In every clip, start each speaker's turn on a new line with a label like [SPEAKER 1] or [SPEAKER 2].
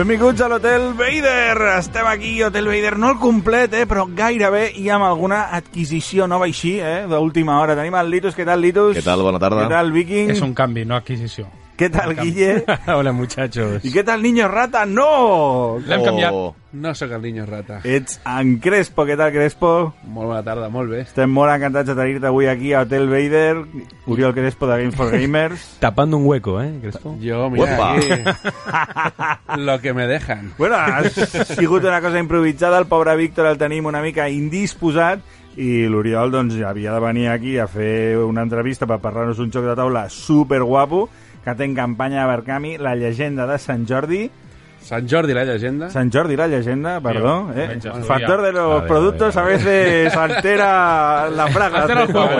[SPEAKER 1] Benvinguts a l'Hotel Vader. Estem aquí, Hotel Vader, no el complet, eh, però gairebé i amb alguna adquisició nova així, eh, d'última hora. Tenim el Litus, què tal, Litus?
[SPEAKER 2] Què tal? Bona tarda.
[SPEAKER 1] Què tal, Viking?
[SPEAKER 3] Es un cambio, no adquisición.
[SPEAKER 1] Què tal, Guille?
[SPEAKER 3] Hola, muchachos.
[SPEAKER 1] I què tal, Niño Rata? No!
[SPEAKER 3] Le hem
[SPEAKER 2] Oh.
[SPEAKER 3] canviat.
[SPEAKER 4] No sóc el niño rata.
[SPEAKER 1] Ets en Crespo, què tal, Crespo?
[SPEAKER 4] Molt bona tarda, molt bé.
[SPEAKER 1] Estem molt encantats de tenir-te avui aquí a Hotel Vader. Oriol Crespo de Game for Gamers.
[SPEAKER 5] Tapando un hueco, ¿eh, Crespo?
[SPEAKER 4] Jo, mira,
[SPEAKER 2] Uepa.
[SPEAKER 4] aquí... Lo que me dejan.
[SPEAKER 1] Bueno, ha sigut una cosa improvisada, el pobre Víctor el tenim una mica indisposat i l'Oriol doncs, havia de venir aquí a fer una entrevista per parlar-nos un joc de taula super guapo que té en campanya a Barcami la llegenda de Sant Jordi.
[SPEAKER 4] Sant Jordi, la llegenda.
[SPEAKER 1] Sant Jordi, la llegenda, perdó.
[SPEAKER 3] Tío,
[SPEAKER 1] Eh? El factor de los
[SPEAKER 5] A ver,
[SPEAKER 1] productos a,
[SPEAKER 5] a ver,
[SPEAKER 1] veces altera la fraga.
[SPEAKER 3] Altera el juego.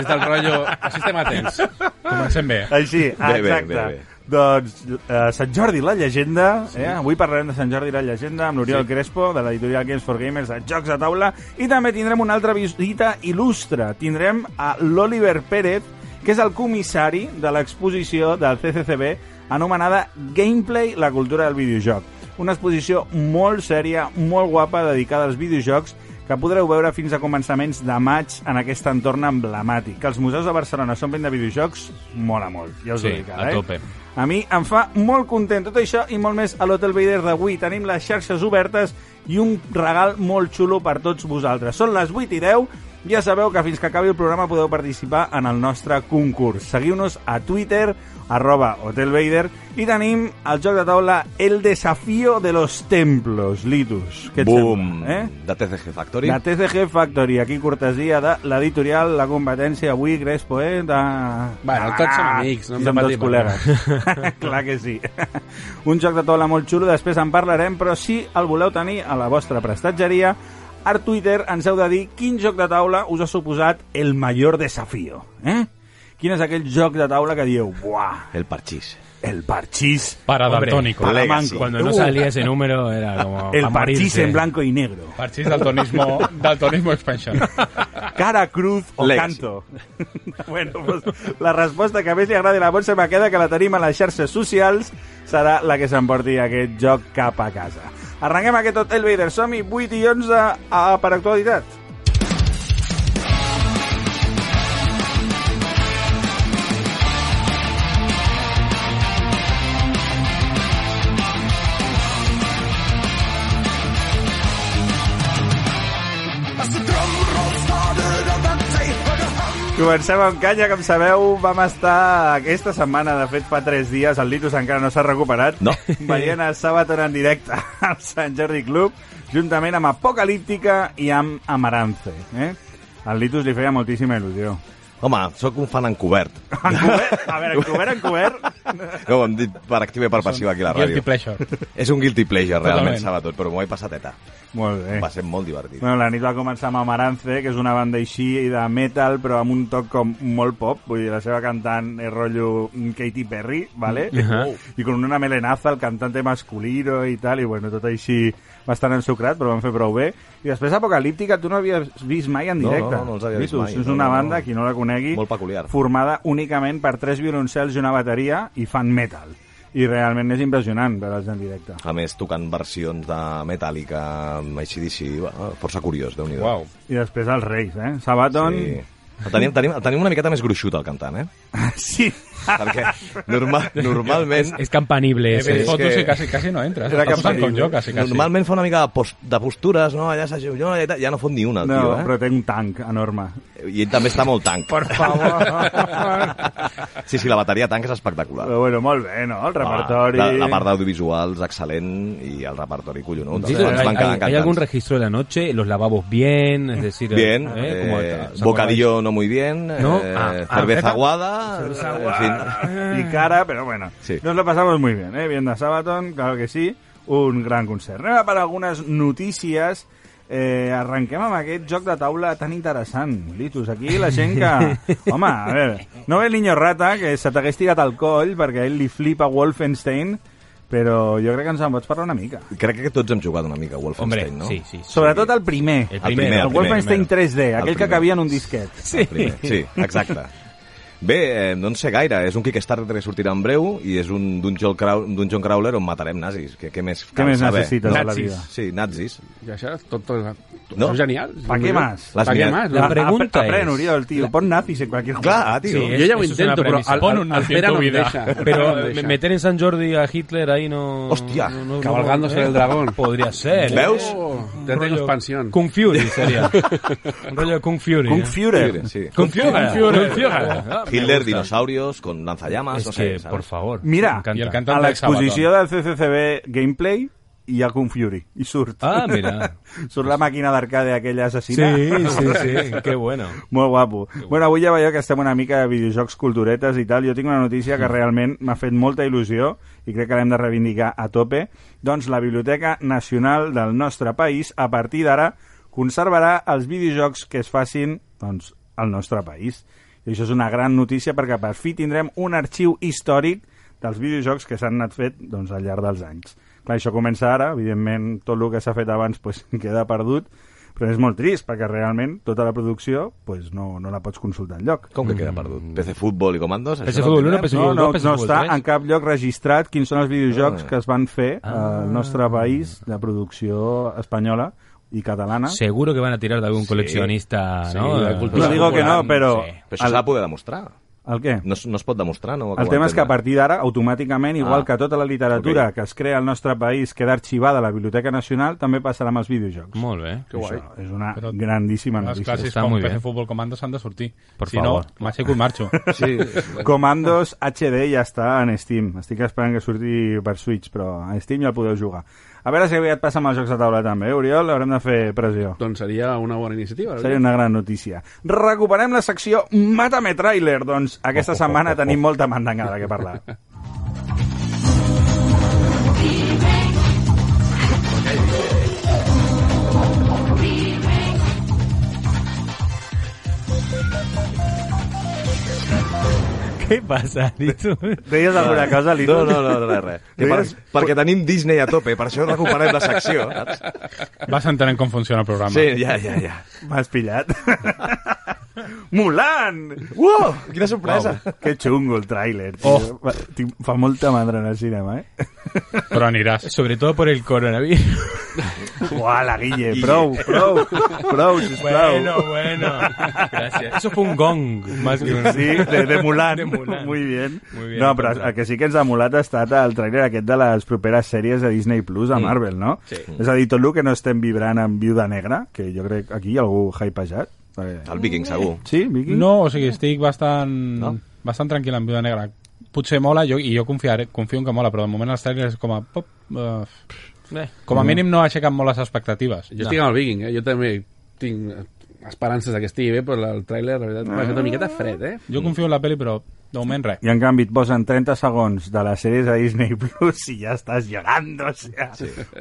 [SPEAKER 4] És del rotllo... Així estem atents.
[SPEAKER 3] Comencem bé.
[SPEAKER 1] Així,
[SPEAKER 2] Bé, bé,
[SPEAKER 1] exacte.
[SPEAKER 2] bé, bé.
[SPEAKER 1] Doncs eh, Sant Jordi, la llegenda. Eh? Avui parlarem de Sant Jordi, la llegenda, amb l'Oriol Crespo, de l'editorial Games for Gamers, de Jocs de Taula, i també tindrem una altra visita il·lustre. Tindrem a l'Oliver Pérez, que és el comissari de l'exposició del CCCB anomenada Gameplay, la cultura del videojoc. Una exposició molt sèria, molt guapa, dedicada als videojocs, que podreu veure fins a començaments de maig en aquest entorn emblemàtic. Que els museus de Barcelona s'omplin de videojocs, mola molt, ja us ho
[SPEAKER 5] Sí,
[SPEAKER 1] dic
[SPEAKER 5] a
[SPEAKER 1] ara, eh?
[SPEAKER 5] tope.
[SPEAKER 1] A mi em fa molt content tot això i molt més a l'Hotel Vader d'avui. Tenim les xarxes obertes i un regal molt xulo per tots vosaltres. Són les 8 i 10. Ja sabeu que fins que acabi el programa podeu participar en el nostre concurs. Seguiu-nos a Twitter, arroba Hotel Vader, i tenim el joc de taula El desafío de los templos, Litus. Què et
[SPEAKER 2] Boom!
[SPEAKER 1] sembla, eh?
[SPEAKER 2] De TCG Factory.
[SPEAKER 1] La TCG Factory, aquí cortesia de l'editorial, la competència avui, Crespo, eh? De...
[SPEAKER 4] Bueno, tots som amics, no de
[SPEAKER 1] som tots col·legues. Clar que sí. Un joc de taula molt xulo, després en parlarem, però si el voleu tenir a la vostra prestatgeria, a Twitter ens heu de dir quin joc de taula us ha suposat el major desafío. Eh? Quin és aquell joc de taula que dieu, buah,
[SPEAKER 2] El parchís.
[SPEAKER 1] el parchís.
[SPEAKER 3] Para
[SPEAKER 5] Hombre,
[SPEAKER 3] daltónico.
[SPEAKER 1] para
[SPEAKER 2] Legacy.
[SPEAKER 1] manco.
[SPEAKER 5] Cuando no
[SPEAKER 1] Uh,
[SPEAKER 5] salía ese número era como
[SPEAKER 1] El
[SPEAKER 5] pa'
[SPEAKER 1] parchís en blanco y negro.
[SPEAKER 3] Parchís daltonismo, daltonismo expansion.
[SPEAKER 1] cara, cruz o
[SPEAKER 2] Legacy.
[SPEAKER 1] canto. bueno, pues, la resposta que més li agradi a la Montse Maqueda, que la tenim a les xarxes socials, serà la que s'emporti aquest joc cap a casa. Arrenquem aquest Hotel Vader. Som-hi 8 i 11 a, per actualitat. Comencem amb canya, com sabeu, vam estar aquesta setmana, de fet fa 3 dies, el Litus encara no s'ha recuperat,
[SPEAKER 2] No.
[SPEAKER 1] veient el Sabaton en directe al Sant Jordi Club, juntament amb Apocalíptica i amb Amarance. Eh? Al Litus li feia moltíssima il·lusió.
[SPEAKER 2] Home, sóc un fan encobert.
[SPEAKER 1] Encobert, a veure, encobert, encobert...
[SPEAKER 2] Com ho hem dit per activa i per passiva aquí a la
[SPEAKER 3] Guilty
[SPEAKER 2] ràdio.
[SPEAKER 3] pleasure.
[SPEAKER 2] És un guilty pleasure, realment,
[SPEAKER 3] Totalment.
[SPEAKER 2] Sabatot, però m'ho he passat eta.
[SPEAKER 1] Molt bé.
[SPEAKER 2] Va ser molt divertit.
[SPEAKER 1] Bueno, la nit va començar amb Amarance, que és una banda així de metal, però amb un toc com molt pop. Vull dir, la seva cantant és rotllo Katy Perry, ¿vale?
[SPEAKER 5] Ajá.
[SPEAKER 1] I con una melenaza, el cantante masculino i tal, i bueno, tot així bastant ensucrat, però van fer prou bé. I després Apocalíptica, tu no havies vist mai en
[SPEAKER 2] No,
[SPEAKER 1] directe.
[SPEAKER 2] no, no els havia vist mai.
[SPEAKER 1] És
[SPEAKER 2] No,
[SPEAKER 1] una
[SPEAKER 2] no,
[SPEAKER 1] banda,
[SPEAKER 2] no.
[SPEAKER 1] qui no la conegui,
[SPEAKER 2] Molt peculiar.
[SPEAKER 1] formada únicament per tres violoncels i una bateria i fan metal. I realment és impressionant veure'ls en directe.
[SPEAKER 2] A més, tocant versions de Metallica, ACDC, força curiós, déu nhi
[SPEAKER 3] Wow.
[SPEAKER 1] I després els Reis, eh? Sabaton...
[SPEAKER 2] Sí. El tenim, tenim, el tenim una miqueta més gruixut, el cantant, eh?
[SPEAKER 1] sí.
[SPEAKER 2] Perquè normal, normalment...
[SPEAKER 5] Es campanible
[SPEAKER 3] He
[SPEAKER 5] ese.
[SPEAKER 3] vist
[SPEAKER 2] és
[SPEAKER 3] fotos
[SPEAKER 2] que-
[SPEAKER 3] i quasi, quasi no entres.
[SPEAKER 1] Era
[SPEAKER 3] com jo, quasi, quasi.
[SPEAKER 2] Normalment fa una mica de, post, de postures, no? Allà ja, no fot ni una, el
[SPEAKER 1] No,
[SPEAKER 2] tio, eh?
[SPEAKER 1] però té un tanc enorme.
[SPEAKER 2] I ell també està molt tanc.
[SPEAKER 1] Per favor.
[SPEAKER 2] Sí, sí, la bateria tanc és espectacular.
[SPEAKER 1] Però bueno, molt bé, no? El repertori...
[SPEAKER 2] La, la part d'audiovisuals excel·lent i el repertori collonut.
[SPEAKER 5] Sí, hay, hay- hay algún registro de la noche? ¿Los lavabos bien? Es decir,
[SPEAKER 2] Bien,
[SPEAKER 5] ¿eh? ¿Cómo
[SPEAKER 2] eh, bocadillo no muy bien,
[SPEAKER 5] ¿No?
[SPEAKER 2] eh,
[SPEAKER 5] Ah, ah,
[SPEAKER 2] cerveza
[SPEAKER 5] ah,
[SPEAKER 2] aguada,
[SPEAKER 5] cerveza
[SPEAKER 2] eh,
[SPEAKER 5] aguada.
[SPEAKER 2] en fin.
[SPEAKER 1] Y cara, pero bueno.
[SPEAKER 2] Sí.
[SPEAKER 1] Nos lo pasamos muy bien, ¿eh? Viendo a Sabaton, claro que sí. Un gran concert. Anem a per algunes notícies. Eh, arrenquem amb aquest joc de taula tan interessant. Litus, aquí la gent que... Home, a veure, no ve el niño rata, que se t'hagués tirat al coll perquè a ell li flipa Wolfenstein, però jo crec que ens en pots parlar una mica.
[SPEAKER 2] Crec que tots hem jugat una mica a
[SPEAKER 5] Hombre,
[SPEAKER 2] Wolfenstein, no?
[SPEAKER 5] sí, sí.
[SPEAKER 1] Sobretot el primer.
[SPEAKER 5] El
[SPEAKER 2] El
[SPEAKER 5] primer,
[SPEAKER 2] primer,
[SPEAKER 1] El
[SPEAKER 2] el
[SPEAKER 1] Wolfenstein
[SPEAKER 5] primer.
[SPEAKER 1] 3D, aquell que
[SPEAKER 2] primer.
[SPEAKER 1] cabia en un disquet.
[SPEAKER 2] Sí. Primer, sí, exacte. Bé, eh, no en sé gaire. És un Kickstarter que sortirà en breu i és un dungeon, crau, un dungeon crawler on matarem nazis. Què, què més
[SPEAKER 1] Què
[SPEAKER 2] cal
[SPEAKER 1] més
[SPEAKER 2] saber?
[SPEAKER 1] necessites a la
[SPEAKER 4] Nazis.
[SPEAKER 1] vida?
[SPEAKER 2] Sí, nazis.
[SPEAKER 4] I això és tot, tot, tot
[SPEAKER 2] No.
[SPEAKER 4] no. genial.
[SPEAKER 1] Pa què más?
[SPEAKER 2] Les
[SPEAKER 4] Pa què
[SPEAKER 2] mia-
[SPEAKER 4] más?
[SPEAKER 5] La pregunta és-
[SPEAKER 1] Oriol, tio. Pon nazis en qualsevol
[SPEAKER 2] Clar, tio.
[SPEAKER 5] Sí,
[SPEAKER 4] Jo ja ho
[SPEAKER 5] eso es una
[SPEAKER 4] intento, però
[SPEAKER 5] premisa.
[SPEAKER 4] el,
[SPEAKER 3] Pon
[SPEAKER 4] el,
[SPEAKER 3] un nazi en
[SPEAKER 4] Pere
[SPEAKER 3] tu
[SPEAKER 4] no
[SPEAKER 3] vida.
[SPEAKER 5] Pero me-
[SPEAKER 4] deixa.
[SPEAKER 5] meter en San Jordi a Hitler ahí no...
[SPEAKER 2] Hostia,
[SPEAKER 5] no- no- no-
[SPEAKER 4] cabalgando sobre el dragón.
[SPEAKER 5] Podría ser. ¿eh?
[SPEAKER 2] Veus?
[SPEAKER 4] Oh,
[SPEAKER 5] Un
[SPEAKER 4] ya tengo expansión.
[SPEAKER 5] Kung Fury sería. Un rollo de Kung Fury.
[SPEAKER 1] Kung
[SPEAKER 5] ¿eh?
[SPEAKER 1] Führer.
[SPEAKER 2] Sí.
[SPEAKER 5] Kung Fury. Kung Fury. Ah,
[SPEAKER 2] Hitler, dinosaurios, con lanzallamas,
[SPEAKER 5] Es
[SPEAKER 2] no
[SPEAKER 5] que,
[SPEAKER 2] sé, ¿sabes?
[SPEAKER 5] por favor.
[SPEAKER 1] Mira,
[SPEAKER 5] me encanta.
[SPEAKER 3] Y el
[SPEAKER 1] a
[SPEAKER 3] cantante
[SPEAKER 1] l'exposició del CCCB Gameplay hi ha Kung Fury. I surt.
[SPEAKER 5] Ah, mira.
[SPEAKER 1] Surt la màquina d'arcade aquella
[SPEAKER 5] Sí,
[SPEAKER 1] assassina.
[SPEAKER 5] sí, sí. Qué bueno.
[SPEAKER 1] Molt guapo. Bueno, avui ja veieu que estem una mica de videojocs culturetes i tal. Jo tinc una notícia que realment m'ha fet molta il·lusió i crec que l'hem de reivindicar a tope. Doncs la Biblioteca Nacional del nostre país, a partir d'ara, conservarà els videojocs que es facin doncs, al nostre país. I això és una gran notícia perquè per fi tindrem un arxiu històric dels videojocs que s'han anat fet doncs, al llarg dels anys. Clar, això comença ara, evidentment tot el que s'ha fet abans pues, queda perdut, però és molt trist perquè realment tota la producció pues, no, no la pots consultar enlloc.
[SPEAKER 2] Com que queda perdut? PC Futbol i comandos?
[SPEAKER 5] PC
[SPEAKER 2] no
[SPEAKER 5] Futbol 1,
[SPEAKER 2] tindrem?
[SPEAKER 5] PC
[SPEAKER 1] No,
[SPEAKER 5] Futbol
[SPEAKER 1] no,
[SPEAKER 5] 2, PC
[SPEAKER 1] no
[SPEAKER 5] Futbol
[SPEAKER 1] està
[SPEAKER 5] 3.
[SPEAKER 1] en cap lloc registrat quins són els videojocs
[SPEAKER 2] Ah.
[SPEAKER 1] que es van fer
[SPEAKER 5] Ah.
[SPEAKER 1] al nostre país de producció espanyola i catalana.
[SPEAKER 5] Seguro que van a tirar de algún coleccionista,
[SPEAKER 4] Sí,
[SPEAKER 5] ¿no?
[SPEAKER 4] de cultura
[SPEAKER 1] No digo que no, però...
[SPEAKER 5] Sí.
[SPEAKER 2] Però això s'ha de poder demostrar.
[SPEAKER 1] El què?
[SPEAKER 2] No, es- no es pot demostrar, no?
[SPEAKER 1] El tema és que a partir d'ara, automàticament, igual
[SPEAKER 2] Ah.
[SPEAKER 1] que tota la literatura
[SPEAKER 2] Ok.
[SPEAKER 1] que es crea al nostre país queda arxivada a la Biblioteca Nacional, també passarà amb els videojocs.
[SPEAKER 5] Molt bé.
[SPEAKER 4] Que guai.
[SPEAKER 1] Això és una
[SPEAKER 3] Però
[SPEAKER 1] grandíssima
[SPEAKER 3] Les
[SPEAKER 1] notícia.
[SPEAKER 3] classes
[SPEAKER 5] Està
[SPEAKER 3] com
[SPEAKER 5] muy
[SPEAKER 3] PC
[SPEAKER 5] bien.
[SPEAKER 3] Fútbol Comandos han de sortir.
[SPEAKER 5] Por
[SPEAKER 3] si
[SPEAKER 5] favor.
[SPEAKER 3] no, m'aixeco i marxo.
[SPEAKER 2] Sí,
[SPEAKER 1] Comandos HD ja està en Steam. Estic esperant que surti per Switch, però a Steam ja el podeu jugar. A veure si aviat passa amb els jocs de taula també, eh, Oriol? Haurem de fer pressió.
[SPEAKER 4] Doncs seria una bona iniciativa.
[SPEAKER 1] Seria una gran notícia. Recuperem la secció Mátame Trailer. Doncs aquesta setmana tenim molta mandangada que parlar.
[SPEAKER 5] ¿Qué pasa, Lito?
[SPEAKER 1] Deies alguna cosa, Lito?
[SPEAKER 2] No, no, no, res, res. Que per, perquè tenim Disney a tope, per això recuperem la secció. saps?
[SPEAKER 3] Vas entenent com funciona el programa.
[SPEAKER 2] Sí, ja, ja, ja.
[SPEAKER 1] M'has pillat. Mulan!
[SPEAKER 2] Uau, quina sorpresa.
[SPEAKER 1] Que xungo el tràiler. tio.
[SPEAKER 3] Oh.
[SPEAKER 1] Fa molta mandra en el cinema, eh?
[SPEAKER 3] Però aniràs.
[SPEAKER 5] Sobre todo por el coronavirus.
[SPEAKER 1] Uah, la Guille, prou, prou, prou, sisplau.
[SPEAKER 5] Bueno, bueno. Gracias. Eso fue un gong, más que un...
[SPEAKER 1] Sí, de, de Mulan.
[SPEAKER 5] De Mulan.
[SPEAKER 1] Muy bien.
[SPEAKER 5] Muy bien,
[SPEAKER 1] no, però el que sí que ens ha molat ha estat el trailer aquest de les properes sèries de Disney Plus a Marvel, no?
[SPEAKER 2] Sí.
[SPEAKER 1] És a dir, tot el que no estem vibrant amb Viuda Negra, que jo crec aquí hi ha algú hypejat.
[SPEAKER 2] El Viking, segur.
[SPEAKER 1] Sí, Vicky?
[SPEAKER 3] No, o sigui, estic bastant,
[SPEAKER 2] No?
[SPEAKER 3] bastant tranquil amb Viuda Negra. Potser mola, jo, i jo confiaré, confio en que mola, però de moment els trailers és com a... Pop, uh,
[SPEAKER 5] Eh,
[SPEAKER 3] com a mínim no aixequen molt les expectatives.
[SPEAKER 4] Jo estic amb el Viking, eh? Jo també tinc esperances de que estigui bé, però el tràiler, la veritat, m'ha deixat una miqueta fred, eh?
[SPEAKER 3] Jo confio en la pel·li, però de moment res.
[SPEAKER 1] I en canvi et posen 30 segons de les sèries de Disney Plus i ja estàs llorando, o sea,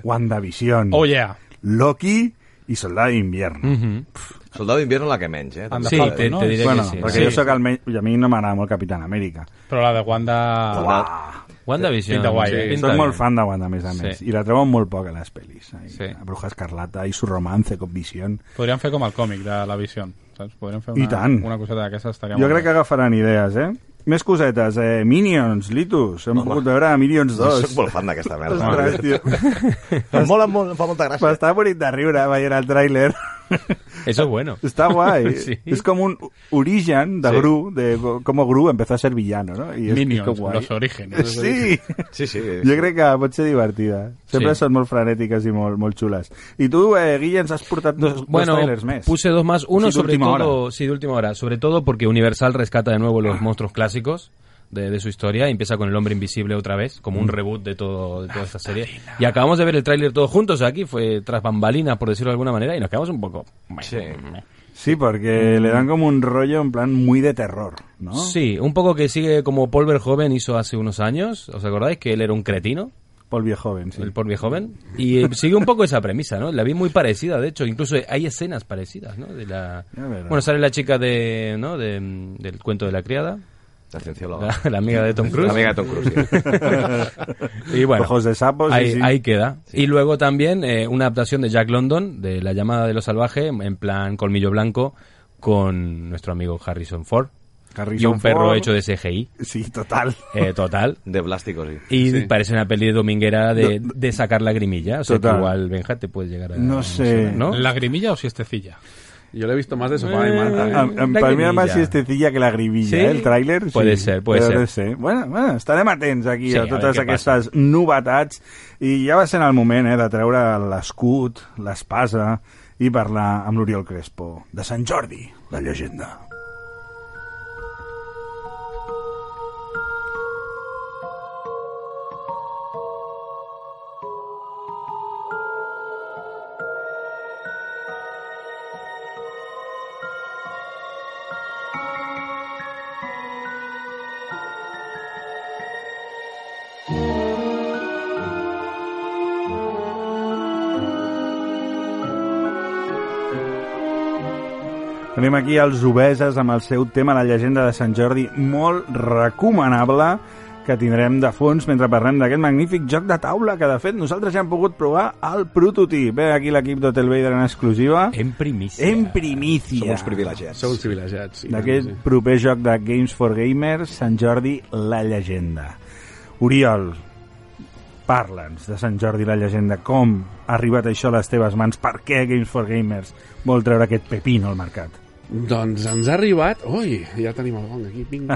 [SPEAKER 1] WandaVision,
[SPEAKER 3] Oh yeah!
[SPEAKER 1] Loki i Soldado d'Invierno.
[SPEAKER 5] ujú.
[SPEAKER 2] Soldado d'Invierno la que menys, eh?
[SPEAKER 3] Anda,
[SPEAKER 5] Sí, te,
[SPEAKER 3] no?
[SPEAKER 5] te diré
[SPEAKER 1] Bueno,
[SPEAKER 5] que sí.
[SPEAKER 1] perquè
[SPEAKER 3] Sí.
[SPEAKER 1] jo sóc el menys... I a mi no m'agrada molt Capitán Amèrica.
[SPEAKER 3] Però la de Wanda...
[SPEAKER 1] Uah,
[SPEAKER 5] WandaVision.
[SPEAKER 3] Pinta guai, eh?
[SPEAKER 5] pinta
[SPEAKER 1] soc molt fan de Wanda, a més a més.
[SPEAKER 5] Sí.
[SPEAKER 1] I la trobo molt poc a les pel·lis. Ai,
[SPEAKER 5] Sí.
[SPEAKER 1] La Bruja Escarlata i su romance con Vision.
[SPEAKER 3] Podríem fer com el còmic de la Vision, saps? Podríem fer
[SPEAKER 1] I
[SPEAKER 3] una,
[SPEAKER 1] tant.
[SPEAKER 3] una coseta d'aquestes, estaria
[SPEAKER 1] Jo crec que
[SPEAKER 3] bé.
[SPEAKER 1] agafaran idees, eh? Més cosetes, eh? Minions, Litus. Hem pogut veure Minions 2.
[SPEAKER 2] Soc molt fan d'aquesta merda.
[SPEAKER 1] Ostres, tio.
[SPEAKER 2] Em mola molt, em fa molta gràcia.
[SPEAKER 1] M'està morint de riure veient el tràiler.
[SPEAKER 5] Eso es bueno.
[SPEAKER 1] Está guay.
[SPEAKER 5] Sí.
[SPEAKER 1] Es como un origen de
[SPEAKER 2] Sí.
[SPEAKER 1] Gru, de cómo Gru empezó a ser villano, ¿no? Y es,
[SPEAKER 3] Minions,
[SPEAKER 1] guai.
[SPEAKER 3] los orígenes.
[SPEAKER 1] Sí,
[SPEAKER 2] Sí, sí.
[SPEAKER 1] jo crec que pot ser divertida. Sempre
[SPEAKER 5] Sí.
[SPEAKER 1] són molt frenètiques i molt, molt xules. I tu, eh, Guille, ens has portat dos,
[SPEAKER 5] Bueno,
[SPEAKER 1] dos trailers més.
[SPEAKER 5] puse dos más. Uno
[SPEAKER 1] Sí, de
[SPEAKER 5] sobre
[SPEAKER 1] última
[SPEAKER 5] todo,
[SPEAKER 1] hora.
[SPEAKER 5] sí, de última hora. Sobre todo porque Universal rescata de nuevo los monstruos clásicos de, de su historia y empieza con el hombre invisible otra vez, como un reboot de todo de toda esta serie. Y acabamos de ver el tráiler todos juntos aquí, fue tras bambalinas, por decirlo de alguna manera, y nos quedamos un poco...
[SPEAKER 2] Sí.
[SPEAKER 1] Sí, porque le dan como un rollo en plan muy de terror, ¿no?
[SPEAKER 5] Sí, un poco que sigue como Paul Verhoeven hizo hace unos años, ¿os acordáis? Que él era un cretino,
[SPEAKER 1] Paul Viejoven, sí.
[SPEAKER 5] el Paul Verhoeven, y eh, sigue un poco esa premisa, ¿no? La vi muy parecida, de hecho, incluso hay escenas parecidas, ¿no? De la... Bueno, sale la chica de, ¿no? de, mm, del cuento de la criada.
[SPEAKER 2] La cienciòloga.
[SPEAKER 5] la, la amiga de Tom Cruise.
[SPEAKER 2] La amiga de Tom Cruise, sí.
[SPEAKER 5] Y bueno,
[SPEAKER 1] Ojos de sapo, sí,
[SPEAKER 5] ahí,
[SPEAKER 1] sí.
[SPEAKER 5] ahí queda. Y luego también eh, una adaptación de Jack London, de La llamada de lo salvaje, en plan colmillo blanco, con nuestro amigo Harrison Ford. y un perro hecho de CGI,
[SPEAKER 1] Sí, total.
[SPEAKER 5] eh, total.
[SPEAKER 2] De plástico, sí.
[SPEAKER 5] Y
[SPEAKER 4] Sí.
[SPEAKER 5] parece una peli de dominguera de, de sacar lagrimilla. O sea, que igual Benja te puede llegar a...
[SPEAKER 1] No sé.
[SPEAKER 5] ¿no?
[SPEAKER 3] ¿Lagrimilla o siestecilla?
[SPEAKER 4] Yo lo he visto más de sofá y
[SPEAKER 5] Eh,
[SPEAKER 4] Marta. ¿eh?
[SPEAKER 1] Em, em, per mi era més siestecilla que la grivilla,
[SPEAKER 5] Sí?
[SPEAKER 1] eh, el tràiler. Sí.
[SPEAKER 5] Puede ser, puede
[SPEAKER 1] Però
[SPEAKER 5] ser.
[SPEAKER 1] no sé. Bueno, bueno, estarem atents aquí
[SPEAKER 5] Sí,
[SPEAKER 1] a
[SPEAKER 5] a
[SPEAKER 1] totes
[SPEAKER 5] què
[SPEAKER 1] aquestes novetats i ja va ser el moment eh, de treure l'escut, l'espasa i parlar amb l'Oriol Crespo de Sant Jordi, la llegenda. Tenim aquí els obeses amb el seu tema La llegenda de Sant Jordi, molt recomanable, que tindrem de fons mentre parlem d'aquest magnífic joc de taula que, de fet, nosaltres ja hem pogut provar el prototip. Ve aquí l'equip d'Hotel Vader en exclusiva.
[SPEAKER 5] En primicia.
[SPEAKER 1] En primícia.
[SPEAKER 2] Som uns privilegiats.
[SPEAKER 4] Sou uns privilegiats. Sí,
[SPEAKER 1] D'aquest
[SPEAKER 4] sí.
[SPEAKER 1] proper joc de Games for Gamers, Sant Jordi, la llegenda. Oriol, parla'ns de Sant Jordi, la llegenda. Com ha arribat això a les teves mans? Per què Games for Gamers vol treure aquest pepino al mercat?
[SPEAKER 4] Doncs ens ha arribat... Ui, ja tenim el gong aquí, ping.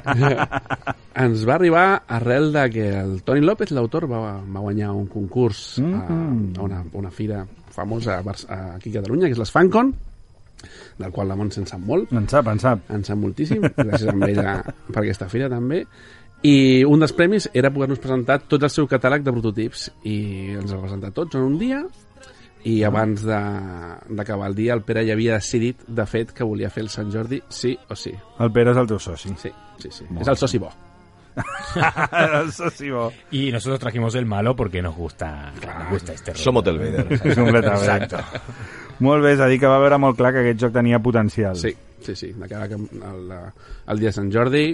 [SPEAKER 4] ens va arribar arrel de que el Toni López, l'autor, va, va guanyar un concurs
[SPEAKER 1] Mm.
[SPEAKER 4] a, a una, una fira famosa a, aquí a Catalunya, que és l'Esfancon, del qual la Mont se'n sap molt,
[SPEAKER 1] En sap, en sap.
[SPEAKER 4] en sap moltíssim, gràcies a ella per aquesta fira també, i un dels premis era poder-nos presentar tot el seu catàleg de prototips, i ens va presentar tots en un dia, i abans de- d'acabar el dia el Pere ja havia decidit, de fet, que volia fer el Sant Jordi sí o sí.
[SPEAKER 1] El Pere és el teu soci.
[SPEAKER 4] Sí, sí, sí. És el soci bo.
[SPEAKER 1] el soci bo.
[SPEAKER 5] Y nosotros trajimos el malo porque nos gusta, nos gusta este rollo.
[SPEAKER 2] Som Hotel Vader.
[SPEAKER 1] Completament. Exacto. Molt bé, és a dir, que va veure molt clar que aquest joc tenia potencial.
[SPEAKER 4] Sí, sí, sí. De cara que el, el dia de Sant Jordi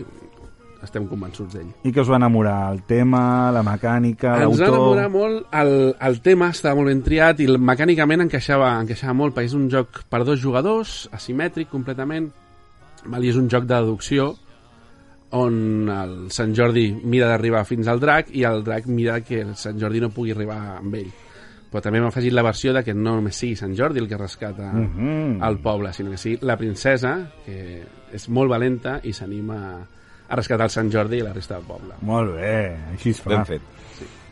[SPEAKER 4] estem convençuts d'ell.
[SPEAKER 1] I que us va enamorar el tema, la mecànica,
[SPEAKER 4] Ens va
[SPEAKER 1] l'autor...
[SPEAKER 4] enamorar molt, el, el tema estava molt ben triat i mecànicament encaixava, encaixava molt, perquè és un joc per dos jugadors, asimètric completament, val? i és un joc de deducció on el Sant Jordi mira d'arribar fins al drac i el drac mira que el Sant Jordi no pugui arribar amb ell. Però també hem afegit la versió de que no només sigui Sant Jordi el que rescata
[SPEAKER 1] Mhm.
[SPEAKER 4] el poble, sinó que sigui la princesa, que és molt valenta i s'anima a rescatar el Sant Jordi i la resta del poble.
[SPEAKER 1] Molt bé, així es fa.
[SPEAKER 2] Ben fet.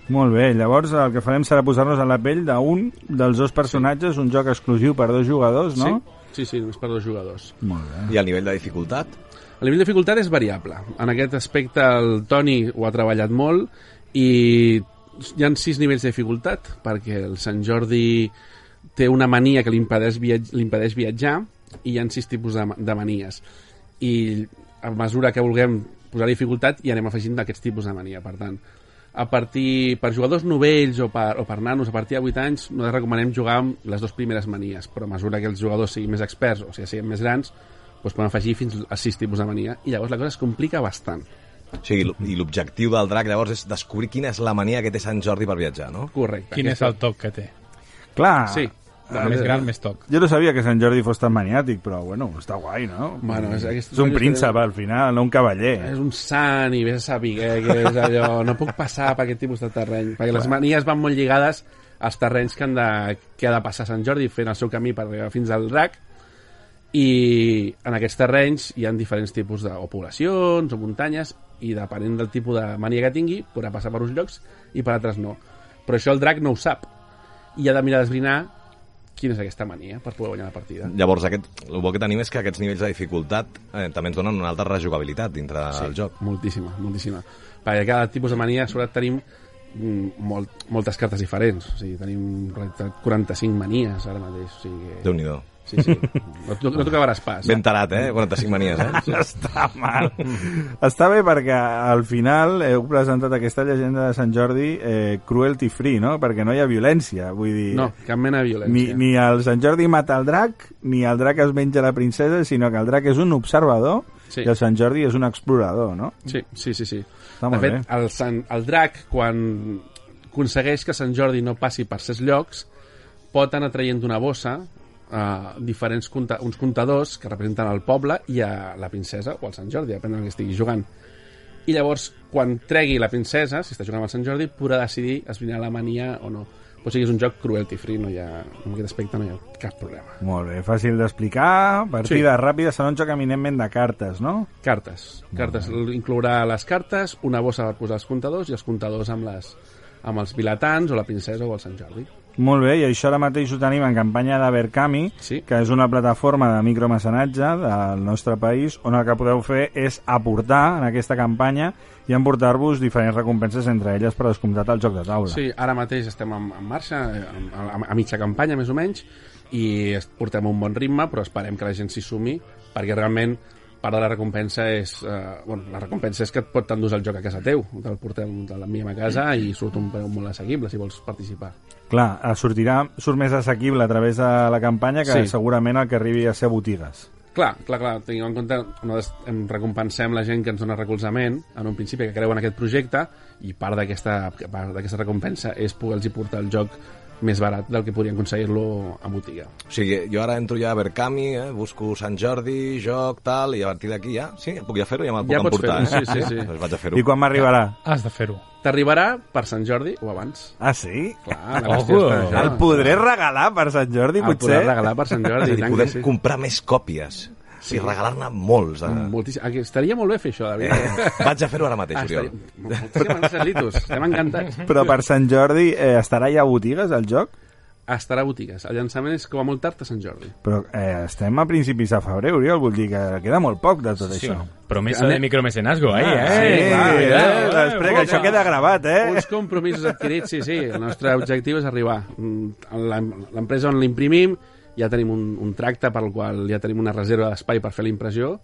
[SPEAKER 1] Molt bé, llavors el que farem serà posar-nos a la pell d'un dels dos personatges, un joc exclusiu per dos jugadors, no?
[SPEAKER 4] Sí, sí, sí, només per dos jugadors.
[SPEAKER 1] Molt bé.
[SPEAKER 2] I el nivell de dificultat?
[SPEAKER 4] El nivell de dificultat és variable. En aquest aspecte el Toni ho ha treballat molt i hi han sis nivells de dificultat perquè el Sant Jordi té una mania que li impedeix, viatj li impedeix viatjar i hi han sis tipus de, de manies. I a mesura que vulguem posar dificultat hi anem afegint d'aquests tipus de mania. Per tant, a partir, per jugadors novells o per, o per nanos a partir de 8 anys nosaltres recomanem jugar amb les dues primeres manies però a mesura que els jugadors siguin més experts o sigui, siguin més grans doncs poden afegir fins a sis tipus de mania i llavors la cosa es complica bastant
[SPEAKER 2] O sigui, i l'objectiu del drac llavors és descobrir quina és la mania que té Sant Jordi per viatjar, no?
[SPEAKER 4] correcte
[SPEAKER 3] Quin és el toc que té?
[SPEAKER 1] Clar,
[SPEAKER 4] sí
[SPEAKER 3] El més gran, més toc.
[SPEAKER 1] jo no sabia que Sant Jordi fos tan maniàtic, però bueno, està guai, no?
[SPEAKER 4] Bueno, és- aquest-
[SPEAKER 1] és un príncep, al final, no un cavaller.
[SPEAKER 4] és un sant i vés a saber què és allò no puc passar per aquest tipus de terreny perquè les manies van molt lligades als terrenys que, han de, que ha de passar Sant Jordi fent el seu camí per arribar fins al drac i en aquests terrenys hi ha diferents tipus de o poblacions o muntanyes i depenent del tipus de mania que tingui podrà passar per uns llocs i per altres no però això el drac no ho sap i ha de mirar d'esbrinar quina és aquesta mania per poder guanyar la partida
[SPEAKER 2] Llavors, aquest, el bo que tenim és que aquests nivells de dificultat eh, també ens donen una alta rejugabilitat dintre del joc.
[SPEAKER 4] Moltíssima, moltíssima. Perquè cada tipus de mania, sobretot tenim mm, molt, moltes cartes diferents. O sigui, tenim en realitat 45 manies ara mateix. O sigui, que...
[SPEAKER 2] déu nhi
[SPEAKER 4] Sí, sí. No, no t'ho acabaràs pas.
[SPEAKER 2] Ben tarat, eh? 45 manies, eh?
[SPEAKER 1] Està mal. Està bé perquè al final heu presentat aquesta llegenda de Sant Jordi eh, cruelty free, no? Perquè no hi ha violència, vull dir...
[SPEAKER 4] No, cap mena de
[SPEAKER 1] Ni,
[SPEAKER 4] violència.
[SPEAKER 1] ni el Sant Jordi mata el drac, ni el drac es menja la princesa, sinó que el drac és un observador
[SPEAKER 4] Sí.
[SPEAKER 1] i el Sant Jordi és un explorador, no?
[SPEAKER 4] Sí, sí, sí. sí.
[SPEAKER 1] Està
[SPEAKER 4] de
[SPEAKER 1] molt
[SPEAKER 4] fet,
[SPEAKER 1] bé.
[SPEAKER 4] el, Sant, el drac, quan aconsegueix que Sant Jordi no passi per ses llocs, pot anar traient d'una bossa diferents compta uns comptadors que representen el poble i a la princesa o al Sant Jordi, depèn del que estigui jugant. I llavors, quan tregui la princesa, si està jugant el Sant Jordi, podrà decidir esbrinar la mania o no. O sigui, és un joc cruelty free, no hi ha, en aquest aspecte no hi ha cap problema.
[SPEAKER 1] Molt bé, fàcil d'explicar, partida sí. ràpida, serà un joc eminentment de cartes, no?
[SPEAKER 4] Cartes. Cartes. Inclourà les cartes, una bossa per posar els comptadors i els comptadors amb, les, amb els vilatans o la princesa o el Sant Jordi.
[SPEAKER 1] Molt bé, i això ara mateix ho tenim en campanya de Berkami,
[SPEAKER 4] Sí.
[SPEAKER 1] que és una plataforma de micromecenatge del nostre país, on el que podeu fer és aportar en aquesta campanya i emportar-vos diferents recompenses, entre elles per descomptat el joc de taula.
[SPEAKER 4] Sí, ara mateix estem en, en marxa, a, a, a mitja campanya més o menys, i portem un bon ritme, però esperem que la gent s'hi sumi, perquè realment part de la recompensa és... Eh, bueno, la recompensa és que et pot t'endús el joc a casa teu, te'l portem, te l'enviem a casa i surt un preu molt assequible si vols participar.
[SPEAKER 1] Clar, eh, sortirà, surt més assequible a través de la campanya que
[SPEAKER 4] Sí.
[SPEAKER 1] segurament el que arribi a ser botigues.
[SPEAKER 4] Clar, clar, clar, tinguem en compte, nosaltres em recompensem la gent que ens dona recolzament en un principi que creu en aquest projecte i part d'aquesta recompensa és poder-los portar el joc més barat del que podrien aconseguir-lo a botiga.
[SPEAKER 2] O sigui, jo ara entro ja a Berkami, eh, busco Sant Jordi, joc, tal, i a partir d'aquí ja, sí, puc ja fer-ho, ja me'l puc
[SPEAKER 4] Ja pots
[SPEAKER 2] emportar.
[SPEAKER 4] fer-ho,
[SPEAKER 2] eh?
[SPEAKER 4] sí, sí, sí.
[SPEAKER 2] Doncs vaig a fer-ho.
[SPEAKER 1] I quan m'arribarà?
[SPEAKER 3] Has de fer-ho.
[SPEAKER 4] T'arribarà per Sant Jordi o abans.
[SPEAKER 1] Ah, sí?
[SPEAKER 4] Clar, la
[SPEAKER 5] Ojo.
[SPEAKER 4] això.
[SPEAKER 1] El podré regalar per Sant Jordi,
[SPEAKER 4] El
[SPEAKER 1] potser?
[SPEAKER 4] podràs regalar per Sant Jordi. i
[SPEAKER 2] podem
[SPEAKER 4] sí.
[SPEAKER 2] comprar més còpies sí. i regalar-ne molts. De...
[SPEAKER 4] Moltíssim. Ah, que Estaria molt bé fer això, David.
[SPEAKER 2] Eh, vaig a fer-ho ara mateix,
[SPEAKER 4] Ah,
[SPEAKER 2] Oriol.
[SPEAKER 4] estaria... Moltíssimes gràcies, Litus. Estem encantats.
[SPEAKER 1] Però per Sant Jordi eh, estarà ja a botigues el joc?
[SPEAKER 4] Estarà a botigues. El llançament és com a molt tard a Sant Jordi.
[SPEAKER 1] Però eh, estem a principis de febrer, Oriol, vull dir que queda molt poc de tot això.
[SPEAKER 5] Promesa de micromecenazgo, ahí,
[SPEAKER 1] Ah,
[SPEAKER 5] eh?
[SPEAKER 1] sí,
[SPEAKER 4] va,
[SPEAKER 1] eh,
[SPEAKER 4] cuidado,
[SPEAKER 1] després que això queda gravat, eh?
[SPEAKER 4] Uns compromisos adquirits, sí, sí. El nostre objectiu és arribar. Mm, l'em- L'empresa on l'imprimim ja tenim un, un tracte per al qual ja tenim una reserva d'espai per fer la impressió